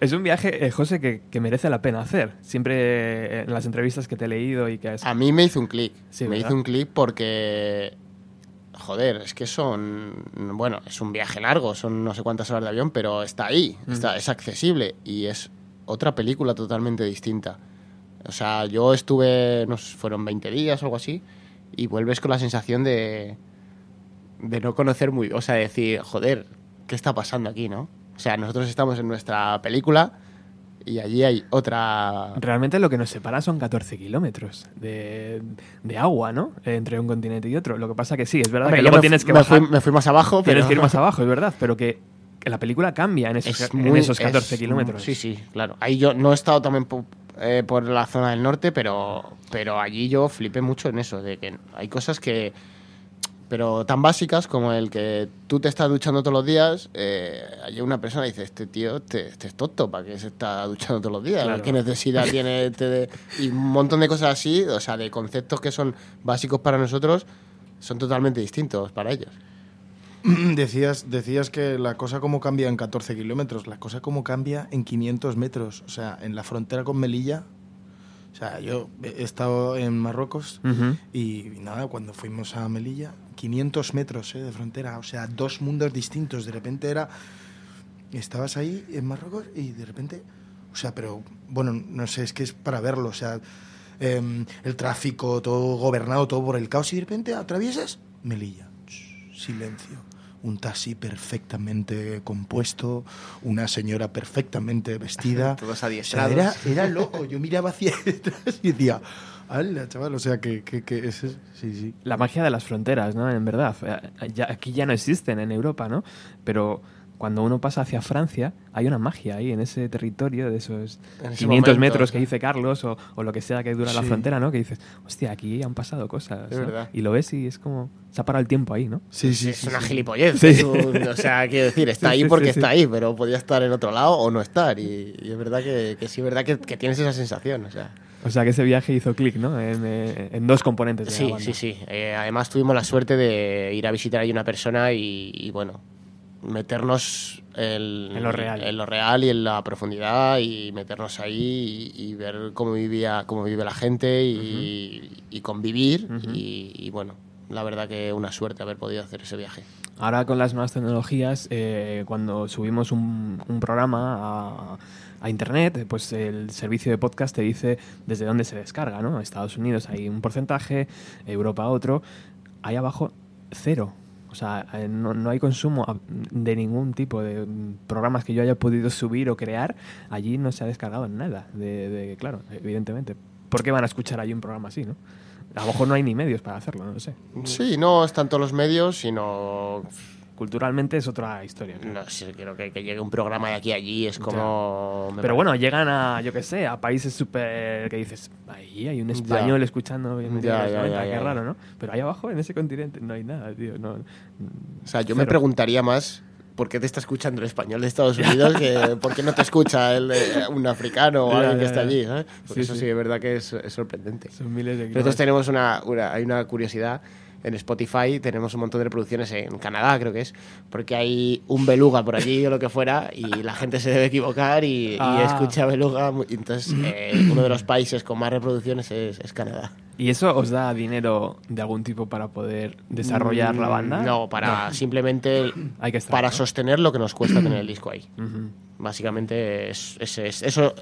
[SPEAKER 1] Es un viaje, eh, José, que, que merece la pena hacer. Siempre eh, en las entrevistas que te he leído y que has...
[SPEAKER 4] A mí me hizo un clic.
[SPEAKER 1] Sí,
[SPEAKER 4] me
[SPEAKER 1] ¿verdad?
[SPEAKER 4] hizo un clic porque. Joder, es que son. Bueno, es un viaje largo, son no sé cuántas horas de avión, pero está ahí, está, es accesible y es otra película totalmente distinta. O sea, yo estuve, no sé, fueron 20 días o algo así, y vuelves con la sensación de. de no conocer muy. O sea, decir, joder, ¿qué está pasando aquí, no? O sea, nosotros estamos en nuestra película y allí hay otra.
[SPEAKER 1] Realmente lo que nos separa son 14 kilómetros de, de agua, ¿no? Entre un continente y otro. Lo que pasa que sí, es verdad
[SPEAKER 4] Hombre,
[SPEAKER 1] que luego
[SPEAKER 4] me
[SPEAKER 1] tienes que
[SPEAKER 4] me
[SPEAKER 1] bajar.
[SPEAKER 4] fui, me fui más abajo, pero.
[SPEAKER 1] Tienes que ir más <laughs> abajo, es verdad, pero que, la película cambia en esos,
[SPEAKER 4] Es
[SPEAKER 1] en esos 14
[SPEAKER 4] es-
[SPEAKER 1] kilómetros.
[SPEAKER 4] Sí, sí, claro. Ahí yo no he estado también po- eh, por la zona del norte, pero, pero allí yo flipé mucho en eso, de que hay cosas que... Pero tan básicas como el que tú te estás duchando todos los días, eh, hay una persona que dice, este tío este, este es tonto, ¿para qué se está duchando todos los días?
[SPEAKER 1] Claro.
[SPEAKER 4] ¿Qué necesidad tiene? este de-?" Y un montón de cosas así, o sea, de conceptos que son básicos para nosotros, son totalmente distintos para ellos.
[SPEAKER 3] Decías, decías que la cosa como cambia en 14 kilómetros, la cosa como cambia en 500 metros. O sea, en la frontera con Melilla. O sea, yo he estado en Marruecos y nada, cuando fuimos a Melilla, 500 metros eh, de frontera. O sea, dos mundos distintos. De repente era. Estabas ahí en Marruecos y de repente. O sea, pero bueno, no sé, es que es para verlo. O sea, em, el tráfico, todo gobernado, todo por el caos y de repente atraviesas Melilla. Shh, Silencio. Un taxi perfectamente compuesto, una señora perfectamente vestida. <laughs>
[SPEAKER 4] Todos
[SPEAKER 3] O sea,
[SPEAKER 4] adiestrados.
[SPEAKER 3] era, era loco. Yo miraba hacia <laughs> detrás y decía, ¡hala, chaval! O sea, que, que, que ese- sí, sí.
[SPEAKER 1] La magia de las fronteras, ¿no? En verdad. Eh, ya- aquí ya no existen en Europa, ¿no? Pero cuando uno pasa hacia Francia, hay una magia ahí en ese territorio de esos
[SPEAKER 4] En ese
[SPEAKER 1] 500
[SPEAKER 4] momento,
[SPEAKER 1] metros que dice Carlos o, o lo que sea que dura la
[SPEAKER 3] Sí.
[SPEAKER 1] frontera, ¿no? Que dices, hostia, aquí han pasado cosas.
[SPEAKER 4] Es
[SPEAKER 1] ¿no?
[SPEAKER 4] verdad.
[SPEAKER 1] Y lo ves y es como, se ha parado el tiempo ahí, ¿no?
[SPEAKER 3] Sí, sí,
[SPEAKER 4] es
[SPEAKER 3] sí,
[SPEAKER 4] una
[SPEAKER 3] sí.
[SPEAKER 4] gilipollez.
[SPEAKER 1] Sí.
[SPEAKER 4] es un- o sea, quiero decir, está <laughs> ahí
[SPEAKER 1] sí,
[SPEAKER 4] porque
[SPEAKER 1] sí,
[SPEAKER 4] está ahí, pero podía estar en otro lado o no estar. Y, y es verdad que, que sí, es verdad que, que tienes esa sensación. O sea.
[SPEAKER 1] O sea que ese viaje hizo clic, ¿no? En, eh, en dos componentes de la
[SPEAKER 4] Sí,
[SPEAKER 1] banda.
[SPEAKER 4] sí, sí. Eh, además tuvimos la suerte de ir a visitar ahí una persona y, y, bueno, meternos el-
[SPEAKER 1] En lo real.
[SPEAKER 4] en lo real y en la profundidad y meternos ahí y, y ver cómo vivía, cómo vive la gente y, y convivir y, y, bueno, la verdad que una suerte haber podido hacer ese viaje.
[SPEAKER 1] Ahora con las nuevas tecnologías, eh, cuando subimos un, un programa a, a internet, pues el servicio de podcast te dice desde dónde se descarga, ¿no? Estados Unidos hay un porcentaje, Europa otro, ahí abajo cero. O sea, eh, no, no hay consumo de ningún tipo de programas que yo haya podido subir o crear. Allí no se ha descargado nada. De, de- claro, evidentemente. ¿Por qué van a escuchar allí un programa así, no? A lo mejor no hay ni medios para hacerlo, no lo sé.
[SPEAKER 4] Sí, no es tanto los medios, sino
[SPEAKER 1] Culturalmente es otra historia. claro.
[SPEAKER 4] no sé, creo que, que llegue un programa de aquí a allí es como... me
[SPEAKER 1] Pero bueno, llegan a, yo qué sé, a países súper que dices, ahí hay un español escuchando
[SPEAKER 4] Ya, ya,
[SPEAKER 1] 90,
[SPEAKER 4] ya,
[SPEAKER 1] qué
[SPEAKER 4] ya,
[SPEAKER 1] raro,
[SPEAKER 4] ya.
[SPEAKER 1] ¿no? Pero ahí abajo, en ese continente, no hay nada, tío. No,
[SPEAKER 4] O sea, yo me
[SPEAKER 1] Cero.
[SPEAKER 4] preguntaría más por qué te está escuchando el español de Estados Unidos que <laughs> por qué no te escucha el, eh, un africano o
[SPEAKER 1] Ya,
[SPEAKER 4] alguien que
[SPEAKER 1] ya,
[SPEAKER 4] está
[SPEAKER 1] ya.
[SPEAKER 4] allí. Porque
[SPEAKER 1] Sí,
[SPEAKER 4] eso
[SPEAKER 1] sí.
[SPEAKER 4] sí, es verdad que es, es sorprendente.
[SPEAKER 1] son miles de
[SPEAKER 4] Nosotros tenemos una, una- hay una curiosidad. En Spotify tenemos un montón de reproducciones en Canadá, creo que es, porque hay un beluga por allí o lo que fuera y la gente se debe equivocar y, y
[SPEAKER 1] Ah.
[SPEAKER 4] escucha beluga. y Entonces, eh, uno de los países con más reproducciones es, es Canadá.
[SPEAKER 1] ¿Y eso os da dinero de algún tipo para poder desarrollar la banda?
[SPEAKER 4] Mm, No, para simplemente
[SPEAKER 1] Hay que estar,
[SPEAKER 4] para
[SPEAKER 1] ¿no?
[SPEAKER 4] sostener lo que nos cuesta tener el disco ahí. <clears throat>
[SPEAKER 1] Ujú.
[SPEAKER 4] Básicamente es, es- es- eso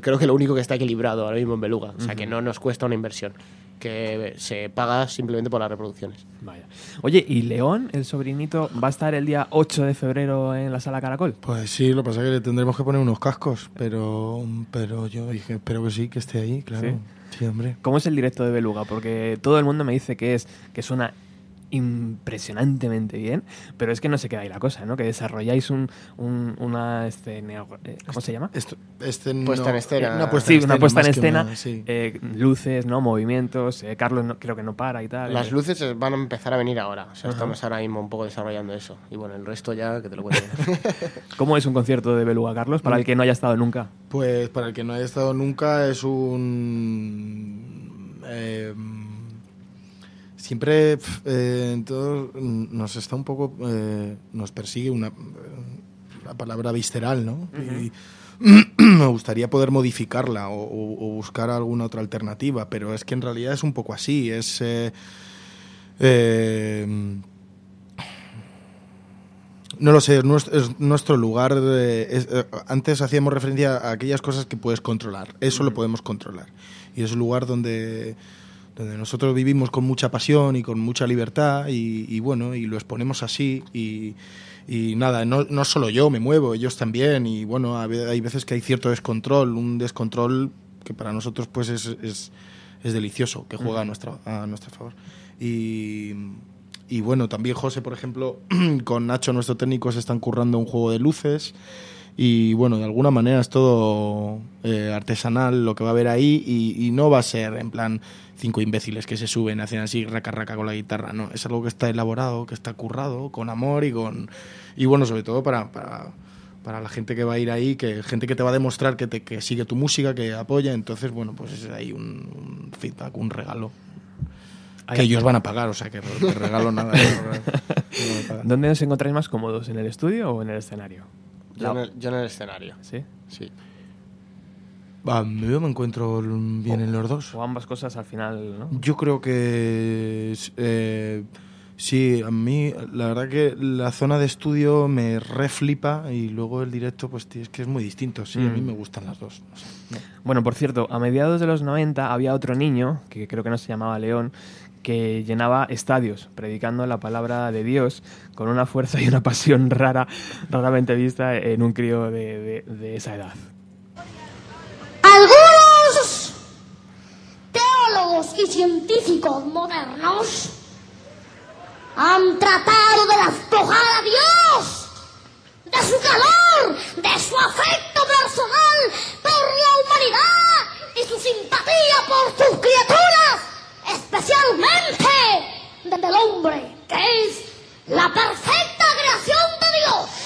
[SPEAKER 4] creo que lo único que está equilibrado ahora mismo en Beluga. O sea, que no nos cuesta una inversión, que se paga simplemente por las reproducciones.
[SPEAKER 1] Vaya. Oye, ¿y León, el sobrinito, va a estar el día 8 de febrero en la sala Caracol?
[SPEAKER 3] Pues sí, lo que pasa es que le tendremos que poner unos cascos, pero, pero yo dije, espero que sí, que esté ahí, claro.
[SPEAKER 1] Sí.
[SPEAKER 3] Sí, hombre.
[SPEAKER 1] ¿Cómo es el directo de Beluga? Porque todo el mundo me dice que es que suena impresionantemente bien, pero es que no se queda ahí la cosa, ¿no? Que desarrolláis un, un- una escena, eh, ¿cómo se llama?
[SPEAKER 3] Este
[SPEAKER 4] Puesta
[SPEAKER 3] no-
[SPEAKER 4] en escena.
[SPEAKER 3] Una puesta
[SPEAKER 1] Sí,
[SPEAKER 3] en
[SPEAKER 1] una
[SPEAKER 3] escena,
[SPEAKER 1] puesta en escena,
[SPEAKER 3] una- sí.
[SPEAKER 1] eh, luces, ¿no? Movimientos. eh, Carlos no- creo que no para y tal.
[SPEAKER 4] Las
[SPEAKER 1] eh.
[SPEAKER 4] luces eh, van a empezar a venir ahora. O sea, estamos ahora mismo un poco desarrollando eso. Y bueno, el resto ya que te lo cuento. <laughs>
[SPEAKER 1] ¿Cómo es un concierto de Beluga, Carlos? Para el que no haya estado nunca.
[SPEAKER 3] Pues para el que no haya estado nunca es un... eh, siempre eh, en todo, mm, nos está un poco... eh, nos persigue una... la palabra visceral, ¿no? Y <clears throat> me gustaría poder modificarla o, o- o buscar alguna otra alternativa, pero es que en realidad es un poco así, es... eh, eh, no lo sé, es nuestro, es nuestro lugar. de- es- eh, antes hacíamos referencia a aquellas cosas que puedes controlar. Eso lo podemos controlar. Y es un lugar donde, donde nosotros vivimos con mucha pasión y con mucha libertad. Y, y bueno, y lo exponemos así. Y, y nada, no, no solo yo me muevo, ellos también. Y bueno, hay veces que hay cierto descontrol. Un descontrol que para nosotros pues es, es, es delicioso, que juega a, nuestra, a nuestro favor. Y. Y bueno, también José, por ejemplo, <clears throat> con Nacho, nuestro técnico, se están currando un juego de luces. Y bueno, de alguna manera es todo eh, artesanal lo que va a haber ahí y, y no va a ser en plan cinco imbéciles que se suben, hacen así raca raca con la guitarra. No, es algo que está elaborado, que está currado, con amor y con... Y bueno, sobre todo para, para, para la gente que va a ir ahí, que gente que te va a demostrar que, te, que sigue tu música, que apoya. Entonces, bueno, pues es ahí un, un feedback, un regalo. Que ellos van a pagar, o sea, que, regalo nada. no.
[SPEAKER 1] ¿Dónde os encontráis más cómodos? ¿En el estudio o en el escenario?
[SPEAKER 4] yo, en el, yo en el escenario.
[SPEAKER 1] ¿Sí?
[SPEAKER 4] Sí.
[SPEAKER 3] Yo me encuentro bien en los dos.
[SPEAKER 1] O ambas cosas al final, ¿no?
[SPEAKER 3] Yo creo que eh, sí, a mí la verdad que la zona de estudio me reflipa y luego el directo pues es que es muy distinto. Sí, a mí
[SPEAKER 1] Mm.
[SPEAKER 3] me gustan las dos. no sé, no.
[SPEAKER 1] Bueno, por cierto, a mediados de los 90 había otro niño, que creo que no se llamaba León, que llenaba estadios predicando la palabra de Dios con una fuerza y una <laughs> pasión rara, raramente vista en un crío de, de- de esa edad.
[SPEAKER 8] Algunos y científicos modernos han tratado de despojar a Dios de su calor, de su afecto personal por la humanidad y su simpatía por sus criaturas, especialmente del hombre, que es la perfecta creación de Dios.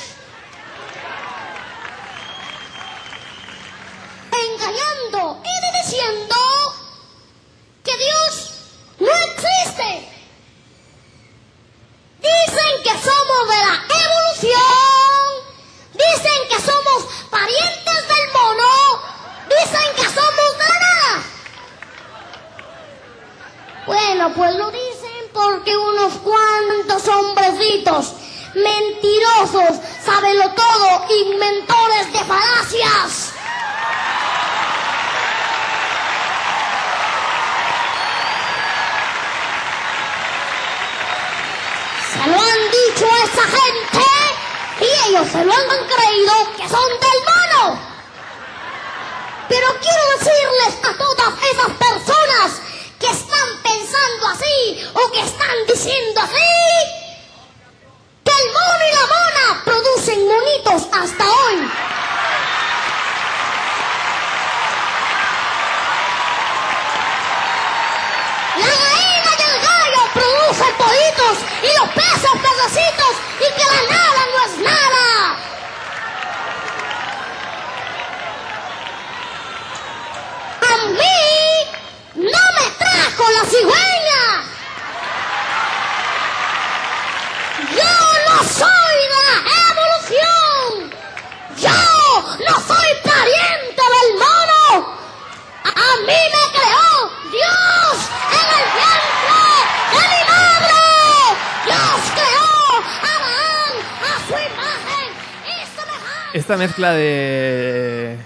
[SPEAKER 1] Mezcla de,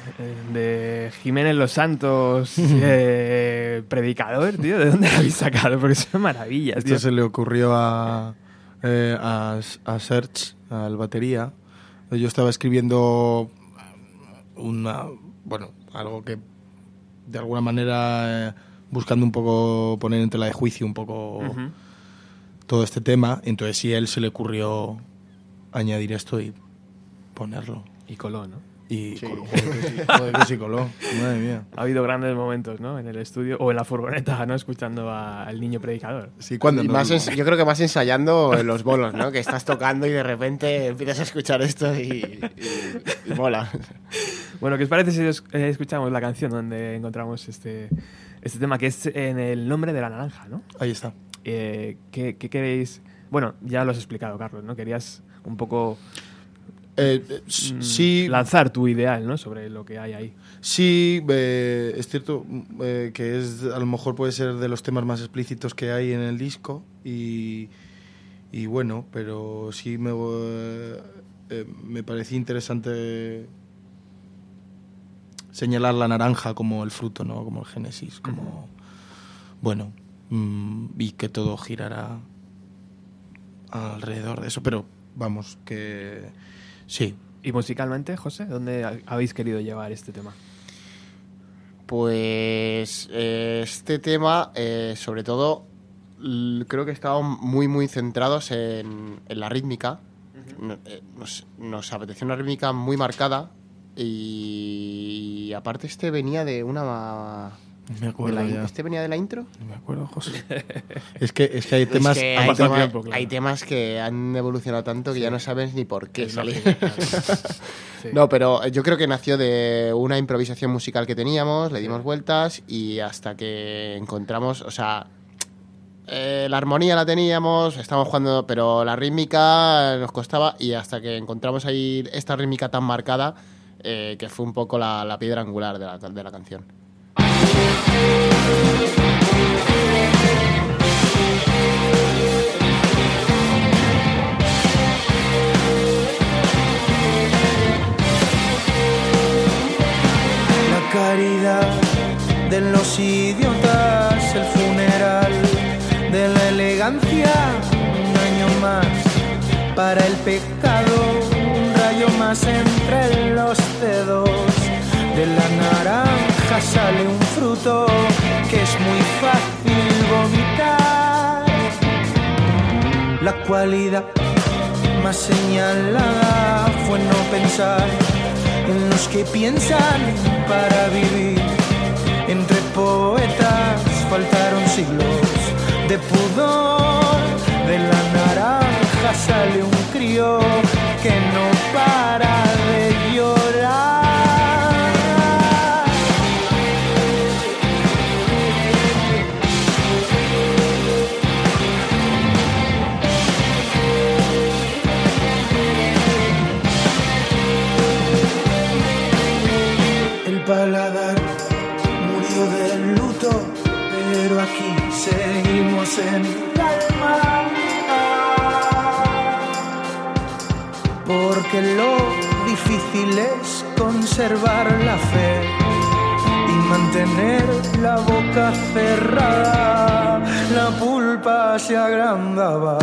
[SPEAKER 1] de Jiménez Los Santos, <laughs> eh, predicador, tío, ¿de dónde la habéis sacado? Porque son maravillas, tío.
[SPEAKER 3] Esto se le ocurrió a, eh, a, a Serge, al batería. Yo estaba escribiendo una, bueno, algo que de alguna manera eh, buscando un poco poner en tela de juicio un poco todo este tema. Entonces sí, a él se le ocurrió añadir esto y ponerlo.
[SPEAKER 1] Y coló, ¿no?
[SPEAKER 3] Y <laughs> joder, sí, joder, que sí coló. Madre mía.
[SPEAKER 1] Ha habido grandes momentos, ¿no? En el estudio o en la furgoneta, ¿no? Escuchando a- al niño predicador.
[SPEAKER 3] Sí, cuando no-
[SPEAKER 4] más yo creo que más ensayando en los bolos, ¿no? Que estás tocando y de repente empiezas a escuchar esto y, y- y mola.
[SPEAKER 1] Bueno, ¿qué os parece si eh, escuchamos la canción donde encontramos este, este tema, que es en el nombre de la naranja, ¿no?
[SPEAKER 3] Ahí está.
[SPEAKER 1] Eh, ¿qué, qué queréis? Bueno, ya lo has explicado, Carlos, ¿no? Querías un poco
[SPEAKER 3] Eh,
[SPEAKER 1] mm,
[SPEAKER 3] sí,
[SPEAKER 1] lanzar tu ideal, ¿no? Sobre lo que hay ahí.
[SPEAKER 3] Sí, eh, es cierto mm, eh, que es a lo mejor puede ser de los temas más explícitos que hay en el disco y, y bueno, pero sí me, me parecía interesante señalar la naranja como el fruto, ¿no? Como el génesis, como bueno, mm, y que todo girará alrededor de eso, pero vamos, que sí,
[SPEAKER 1] ¿Y musicalmente, José? ¿Dónde ha- habéis querido llevar este tema?
[SPEAKER 4] Pues eh, este tema, eh, sobre todo, creo que estábamos muy, muy centrados en, en la rítmica. Eh, Nos, nos apeteció una rítmica muy marcada y, aparte este venía de una...
[SPEAKER 3] me
[SPEAKER 4] de
[SPEAKER 3] acuerdo
[SPEAKER 4] la. ¿Este venía de la intro?
[SPEAKER 3] No me acuerdo, José. <laughs> es que es que hay temas
[SPEAKER 4] Es que
[SPEAKER 1] ha
[SPEAKER 4] hay,
[SPEAKER 1] pasado
[SPEAKER 4] tema-
[SPEAKER 1] tiempo, claro.
[SPEAKER 4] hay temas que han evolucionado tanto que ya no sabes ni por qué salir.
[SPEAKER 1] lógico, claro. <laughs> Sí.
[SPEAKER 4] No, pero yo creo que nació de una improvisación musical que teníamos, le dimos vueltas y hasta que encontramos, o sea, eh, la armonía la teníamos, estábamos jugando, pero la rítmica nos costaba y hasta que encontramos ahí esta rítmica tan marcada eh, que fue un poco la, la piedra angular de la, de la canción.
[SPEAKER 2] La caridad de los idiotas, el funeral de la elegancia, un año más para el pecado, un rayo más entre los dedos. De la naranja sale un fruto que es muy fácil vomitar. La cualidad más señalada fue no pensar en los que piensan para vivir. Entre poetas faltaron siglos de pudor. De la naranja sale un crío que no para de llorar. Conservar la fe y mantener la boca cerrada. La pulpa se agrandaba,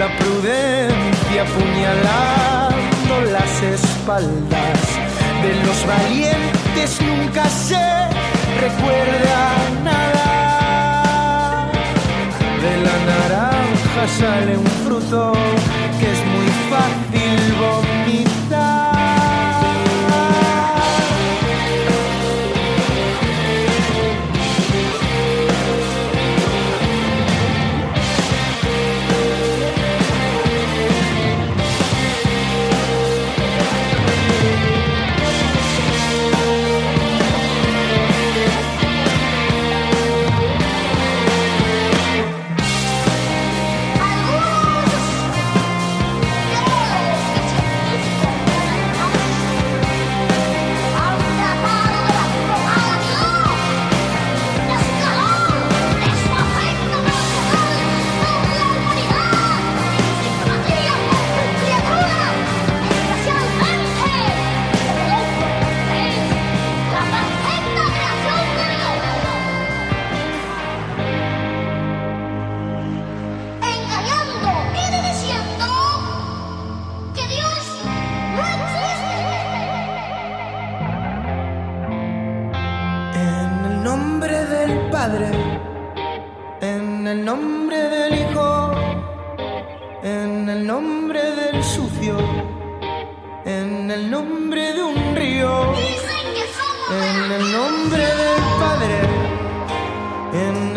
[SPEAKER 2] la prudencia apuñalando las espaldas de los valientes nunca se recuerda nada. De la naranja sale un fruto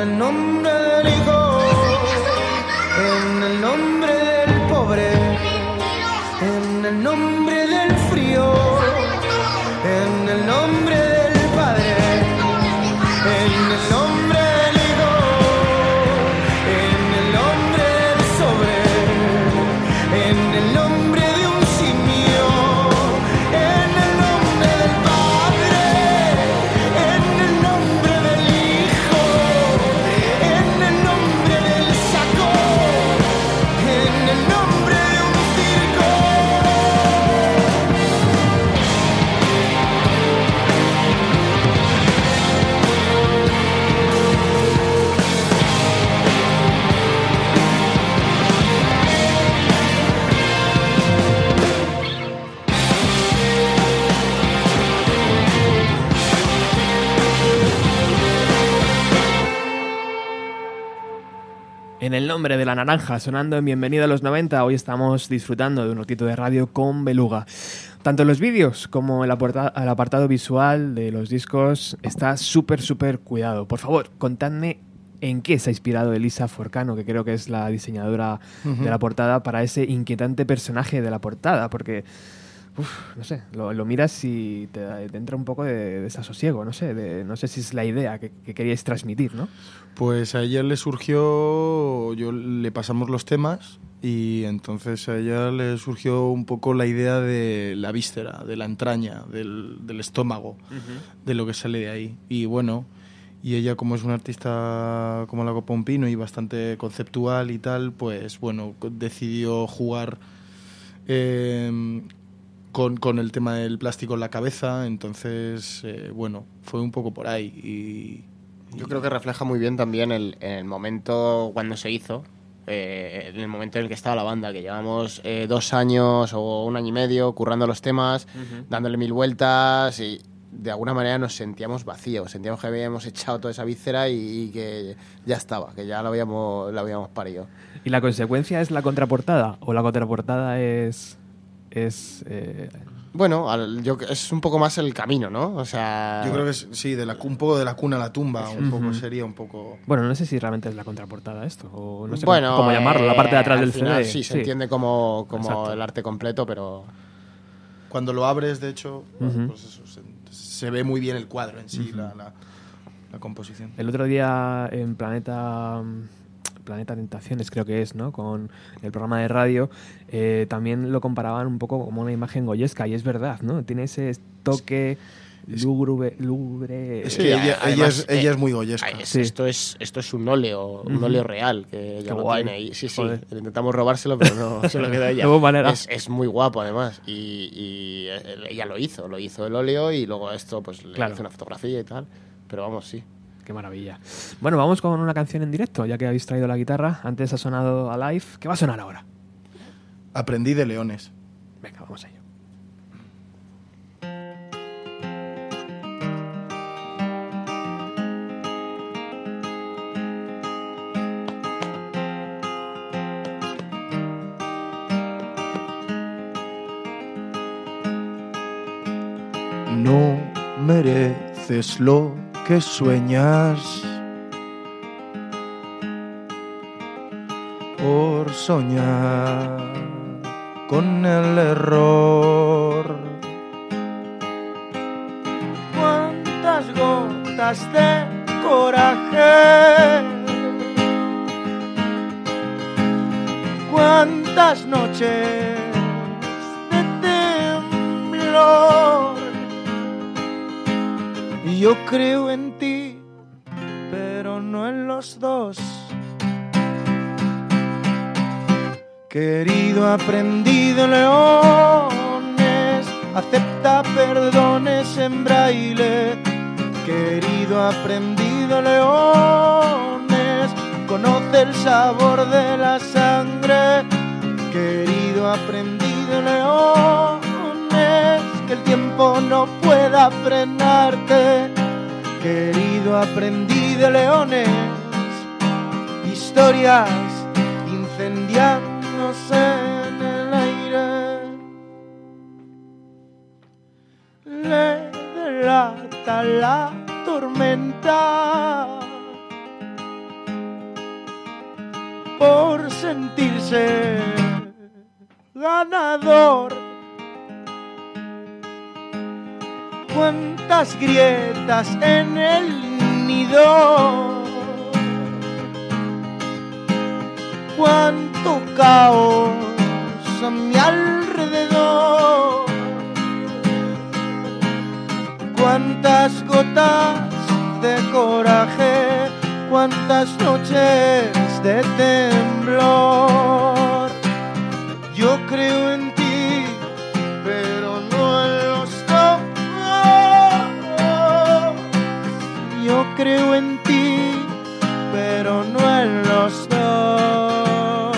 [SPEAKER 2] el De
[SPEAKER 1] la naranja, sonando en Bienvenido a los 90, hoy estamos disfrutando de un ratito de radio con Beluga. Tanto los vídeos como el apartado visual de los discos está súper, súper cuidado. Por favor, contadme en qué se ha inspirado Elisa Forcano, que creo que es la diseñadora de la portada, para ese inquietante personaje de la portada, porque... uf, no sé, lo, lo miras y te, te entra un poco de, desasosiego, no sé, de- no sé si es la idea que, que queríais transmitir, ¿no?
[SPEAKER 3] Pues a ella le surgió, yo le pasamos los temas y entonces a ella le surgió un poco la idea de la víscera, de la entraña, del, del estómago, de lo que sale de ahí. Y bueno, y ella como es una artista como la Copa Un Pino y bastante conceptual y tal, pues bueno, decidió jugar eh, con, con el tema del plástico en la cabeza, entonces eh, bueno, fue un poco por ahí y...
[SPEAKER 4] Yo creo que refleja muy bien también el, el momento cuando se hizo, eh, en el momento en el que estaba la banda, que llevamos eh, dos años o un año y medio currando los temas, dándole mil vueltas y de alguna manera nos sentíamos vacíos, sentíamos que habíamos echado toda esa víscera y, y que ya estaba, que ya lo habíamos, lo habíamos parido.
[SPEAKER 1] ¿Y la consecuencia es la contraportada? ¿O la contraportada es es... eh,
[SPEAKER 4] Bueno, al- yo, es un poco más el camino, ¿no? O sea...
[SPEAKER 2] Yo creo que es, sí, de la, un poco de la cuna a la tumba, un poco sería un poco...
[SPEAKER 1] bueno, no sé si realmente es la contraportada esto, o no sé
[SPEAKER 4] bueno,
[SPEAKER 1] cómo, cómo llamarlo, la parte de
[SPEAKER 4] eh,
[SPEAKER 1] atrás
[SPEAKER 4] al
[SPEAKER 1] del
[SPEAKER 4] final
[SPEAKER 1] CD.
[SPEAKER 4] Sí, se entiende como, como
[SPEAKER 1] Exacto.
[SPEAKER 4] el arte completo, pero...
[SPEAKER 2] Cuando lo abres, de hecho, pues eso, se, se ve muy bien el cuadro en sí, la, la- la composición.
[SPEAKER 1] El otro día en Planeta Planeta Tentaciones creo que es, ¿no? Con el programa de radio, eh, también lo comparaban un poco como una imagen goyesca, y es verdad, ¿no? Tiene ese toque lúgubre, lúgubre
[SPEAKER 2] Es
[SPEAKER 4] Sí,
[SPEAKER 2] que ella,
[SPEAKER 4] además,
[SPEAKER 2] ella es,
[SPEAKER 4] eh,
[SPEAKER 2] ella es muy goyesca.
[SPEAKER 4] Es-
[SPEAKER 1] Sí.
[SPEAKER 4] esto, es, esto es un óleo, un óleo real que ella
[SPEAKER 1] Qué
[SPEAKER 4] lo
[SPEAKER 1] guay.
[SPEAKER 4] tiene ahí. Sí, sí,
[SPEAKER 1] Joder.
[SPEAKER 4] intentamos robárselo, pero no se lo quedó ella. <laughs>
[SPEAKER 1] De.
[SPEAKER 4] Es, es muy guapo además. Y, y, eh, ella lo hizo, lo hizo el óleo y luego esto pues le
[SPEAKER 1] Claro.
[SPEAKER 4] hizo una fotografía y tal. Pero vamos, sí.
[SPEAKER 1] Qué maravilla. Bueno, vamos con una canción en directo, ya que habéis traído la guitarra. Antes ha sonado Alive. ¿Qué va a sonar ahora?
[SPEAKER 2] Aprendí de leones.
[SPEAKER 1] Venga, vamos a ello.
[SPEAKER 2] No mereces lo que sueñas por soñar con el error. Cuántas gotas de coraje, cuántas noches Yo creo en ti, pero no en los dos. Querido aprendido leones, acepta perdones en braille. Querido aprendido leones, conoce el sabor de la sangre. Querido aprendido leones, que el tiempo no pueda frenarte. Querido aprendido leones, historias incendiándose en el aire. Le delata la tormenta por sentirse ganador. Cuántas grietas en el nido cuánto caos a mi alrededor, cuántas gotas de coraje, cuántas noches de temblor. Yo creo en creo en ti, pero no en los dos,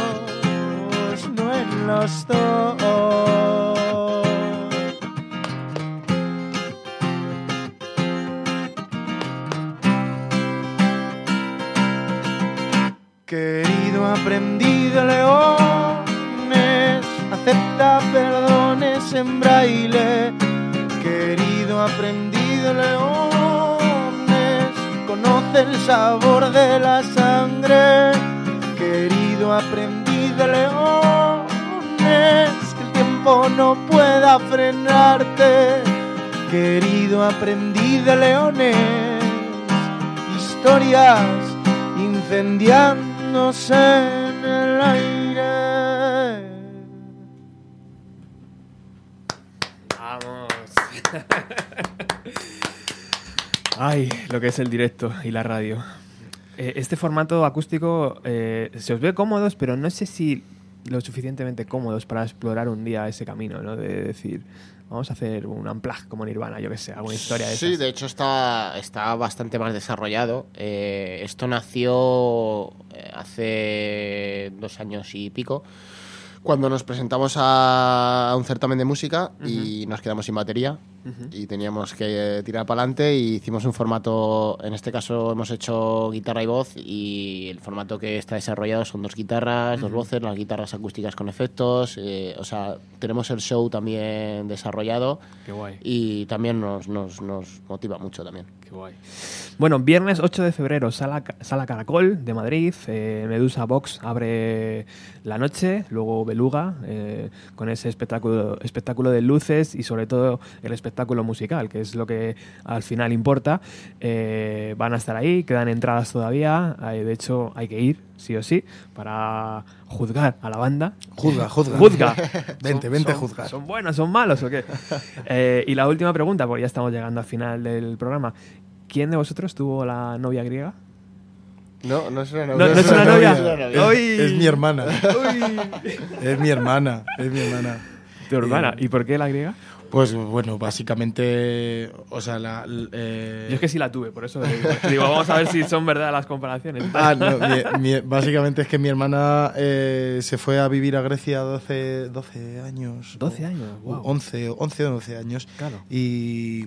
[SPEAKER 2] no en los dos. Querido aprendido leones, acepta perdones en braille. Querido aprendido leones, conoce el sabor de la sangre. Querido aprendido leones, que el tiempo no pueda frenarte. Querido aprendido leones, historias incendiándose
[SPEAKER 1] Ay, lo que es el directo y la radio. Eh, este formato acústico eh, se os ve cómodos, pero no sé si lo suficientemente cómodos para explorar un día ese camino, ¿no? De decir, vamos a hacer un unplug como Nirvana, yo que sé, alguna historia de
[SPEAKER 4] Sí,
[SPEAKER 1] esas.
[SPEAKER 4] de hecho está, está bastante más desarrollado. Eh, esto nació hace dos años y pico, cuando nos presentamos a un certamen de música y nos quedamos sin batería y teníamos que tirar para adelante y hicimos un formato, en este caso hemos hecho guitarra y voz y el formato que está desarrollado son dos guitarras, dos voces, las guitarras acústicas con efectos, eh, o sea, tenemos el show también desarrollado
[SPEAKER 1] Qué guay.
[SPEAKER 4] y también nos, nos, nos motiva mucho también.
[SPEAKER 1] Bueno, viernes 8 de febrero, Sala, Sala Caracol de Madrid. eh, Medusa Box abre la noche, luego Beluga, eh, con ese espectáculo, espectáculo de luces y sobre todo el espectáculo musical, que es lo que al final importa. Eh, van a estar ahí, quedan entradas todavía. de hecho, hay que ir, sí o sí, para juzgar a la banda.
[SPEAKER 3] Juzga, juzga.
[SPEAKER 1] Juzga. <laughs>
[SPEAKER 3] Vente, vente a
[SPEAKER 1] son-
[SPEAKER 3] juzgar.
[SPEAKER 1] ¿Son buenos, son malos o qué? <laughs> Eh, y la última pregunta, porque ya estamos llegando al final del programa. ¿Quién de vosotros tuvo la novia griega?
[SPEAKER 4] No, no es una
[SPEAKER 1] No, no es una novia. Uy.
[SPEAKER 3] Es mi hermana. Es mi hermana. Es mi hermana.
[SPEAKER 1] Tu hermana. ¿Y por qué la griega?
[SPEAKER 3] Pues bueno, básicamente, o sea, la... eh,
[SPEAKER 1] Yo es que sí la tuve, por eso digo, <laughs> vamos a ver si son verdad las comparaciones. <laughs>
[SPEAKER 3] Ah, no, mi- mi- básicamente es que mi hermana eh, se fue a vivir a Grecia 12, 12 años.
[SPEAKER 1] 12 años, wow.
[SPEAKER 3] 11, 11 o 12 años.
[SPEAKER 1] Claro.
[SPEAKER 3] Y,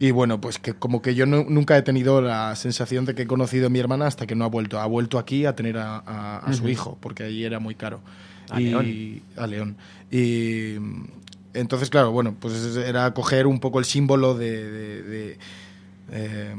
[SPEAKER 3] y bueno, pues que como que yo nu- nunca he tenido la sensación de que he conocido a mi hermana hasta que no ha vuelto. Ha vuelto aquí a tener a, a- a su hijo, porque allí era muy caro.
[SPEAKER 1] A
[SPEAKER 3] y,
[SPEAKER 1] León.
[SPEAKER 3] A León. Y entonces, claro, bueno, pues es- era coger un poco el símbolo de... de- de, eh,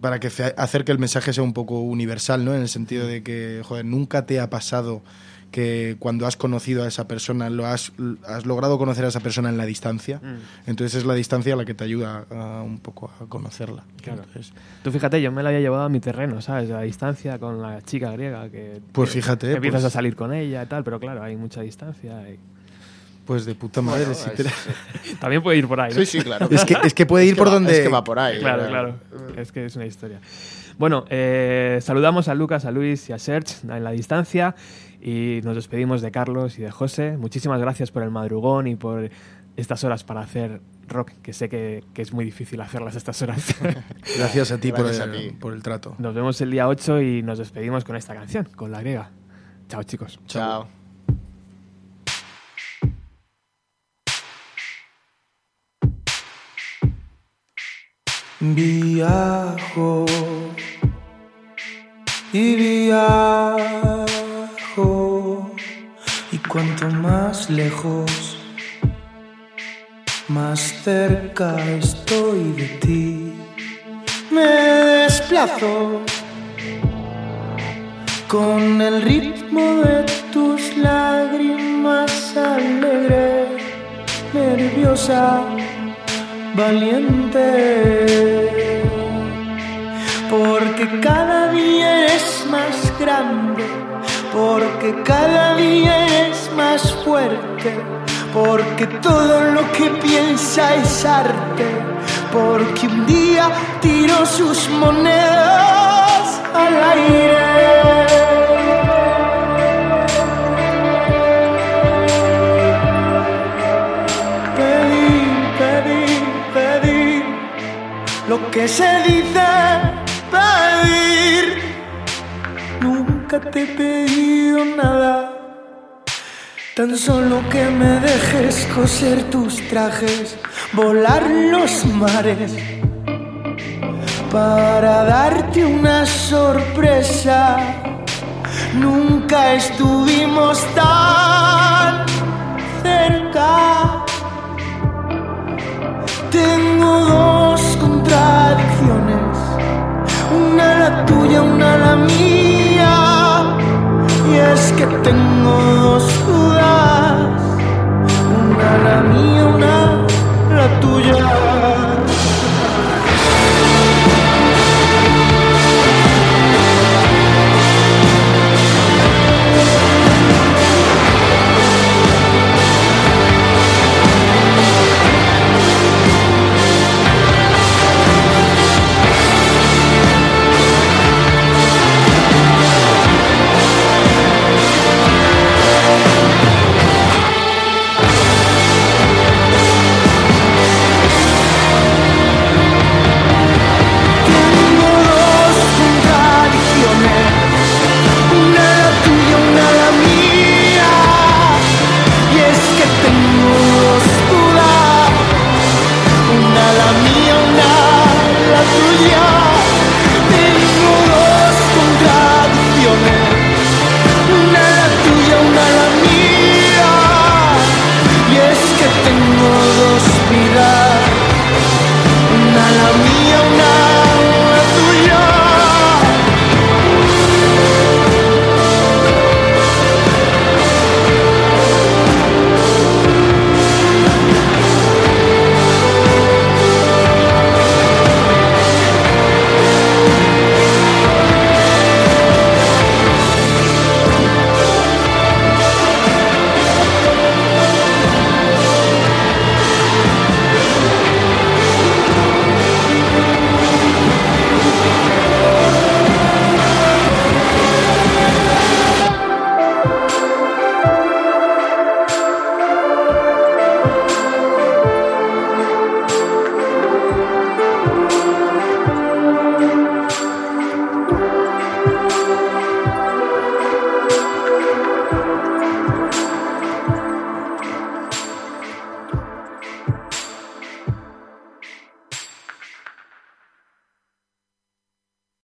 [SPEAKER 3] para que hacer que el mensaje sea un poco universal, ¿no? En el sentido de que, joder, nunca te ha pasado que cuando has conocido a esa persona, lo has, has logrado conocer a esa persona en la distancia.
[SPEAKER 1] Mm.
[SPEAKER 3] Entonces es la distancia la que te ayuda a, un poco a conocerla.
[SPEAKER 1] Claro.
[SPEAKER 3] Entonces,
[SPEAKER 1] Tú fíjate, yo me la había llevado a mi terreno, ¿sabes? A distancia con la chica griega que...
[SPEAKER 3] Pues
[SPEAKER 1] que
[SPEAKER 3] fíjate,
[SPEAKER 1] Empiezas
[SPEAKER 3] pues-
[SPEAKER 1] a salir con ella y tal, pero claro, hay mucha distancia. y-
[SPEAKER 3] pues de puta madre.
[SPEAKER 4] Bueno,
[SPEAKER 3] si
[SPEAKER 4] es-
[SPEAKER 3] te-
[SPEAKER 1] También puede ir por ahí, ¿no?
[SPEAKER 4] Sí, sí, claro.
[SPEAKER 3] es, que, es que puede
[SPEAKER 4] Es
[SPEAKER 3] ir
[SPEAKER 4] que
[SPEAKER 3] por
[SPEAKER 4] va-
[SPEAKER 3] donde...
[SPEAKER 4] Es que va por ahí.
[SPEAKER 1] Claro,
[SPEAKER 4] eh.
[SPEAKER 1] claro. Es que es una historia. Bueno, eh, saludamos a Lucas, a Luis y a Serge en la distancia y nos despedimos de Carlos y de José. Muchísimas gracias por el madrugón y por estas horas para hacer rock, que sé que, que es muy difícil hacerlas a estas horas. <laughs>
[SPEAKER 3] Gracias a ti,
[SPEAKER 4] Gracias
[SPEAKER 3] por,
[SPEAKER 4] a
[SPEAKER 3] el,
[SPEAKER 4] ti.
[SPEAKER 3] por el trato.
[SPEAKER 1] nos vemos el día 8 y nos despedimos con esta canción, con la griega. Chao chicos.
[SPEAKER 4] Chao.
[SPEAKER 2] Viajo y viajo y cuanto más lejos, más cerca estoy de ti. Me desplazo con el ritmo de tus lágrimas alegre, nerviosa, valiente. Porque cada día es más grande, porque cada día es más fuerte, porque todo lo que piensa es arte, porque un día tiró sus monedas al aire. Lo que se dice pedir. Nunca te he pedido nada, tan solo que me dejes coser tus trajes, volar los mares para darte una sorpresa. Nunca estuvimos tan cerca. Tengo dos adicciones, una la tuya, una la mía. Y es que tengo dos dudas, una la mía, una la tuya.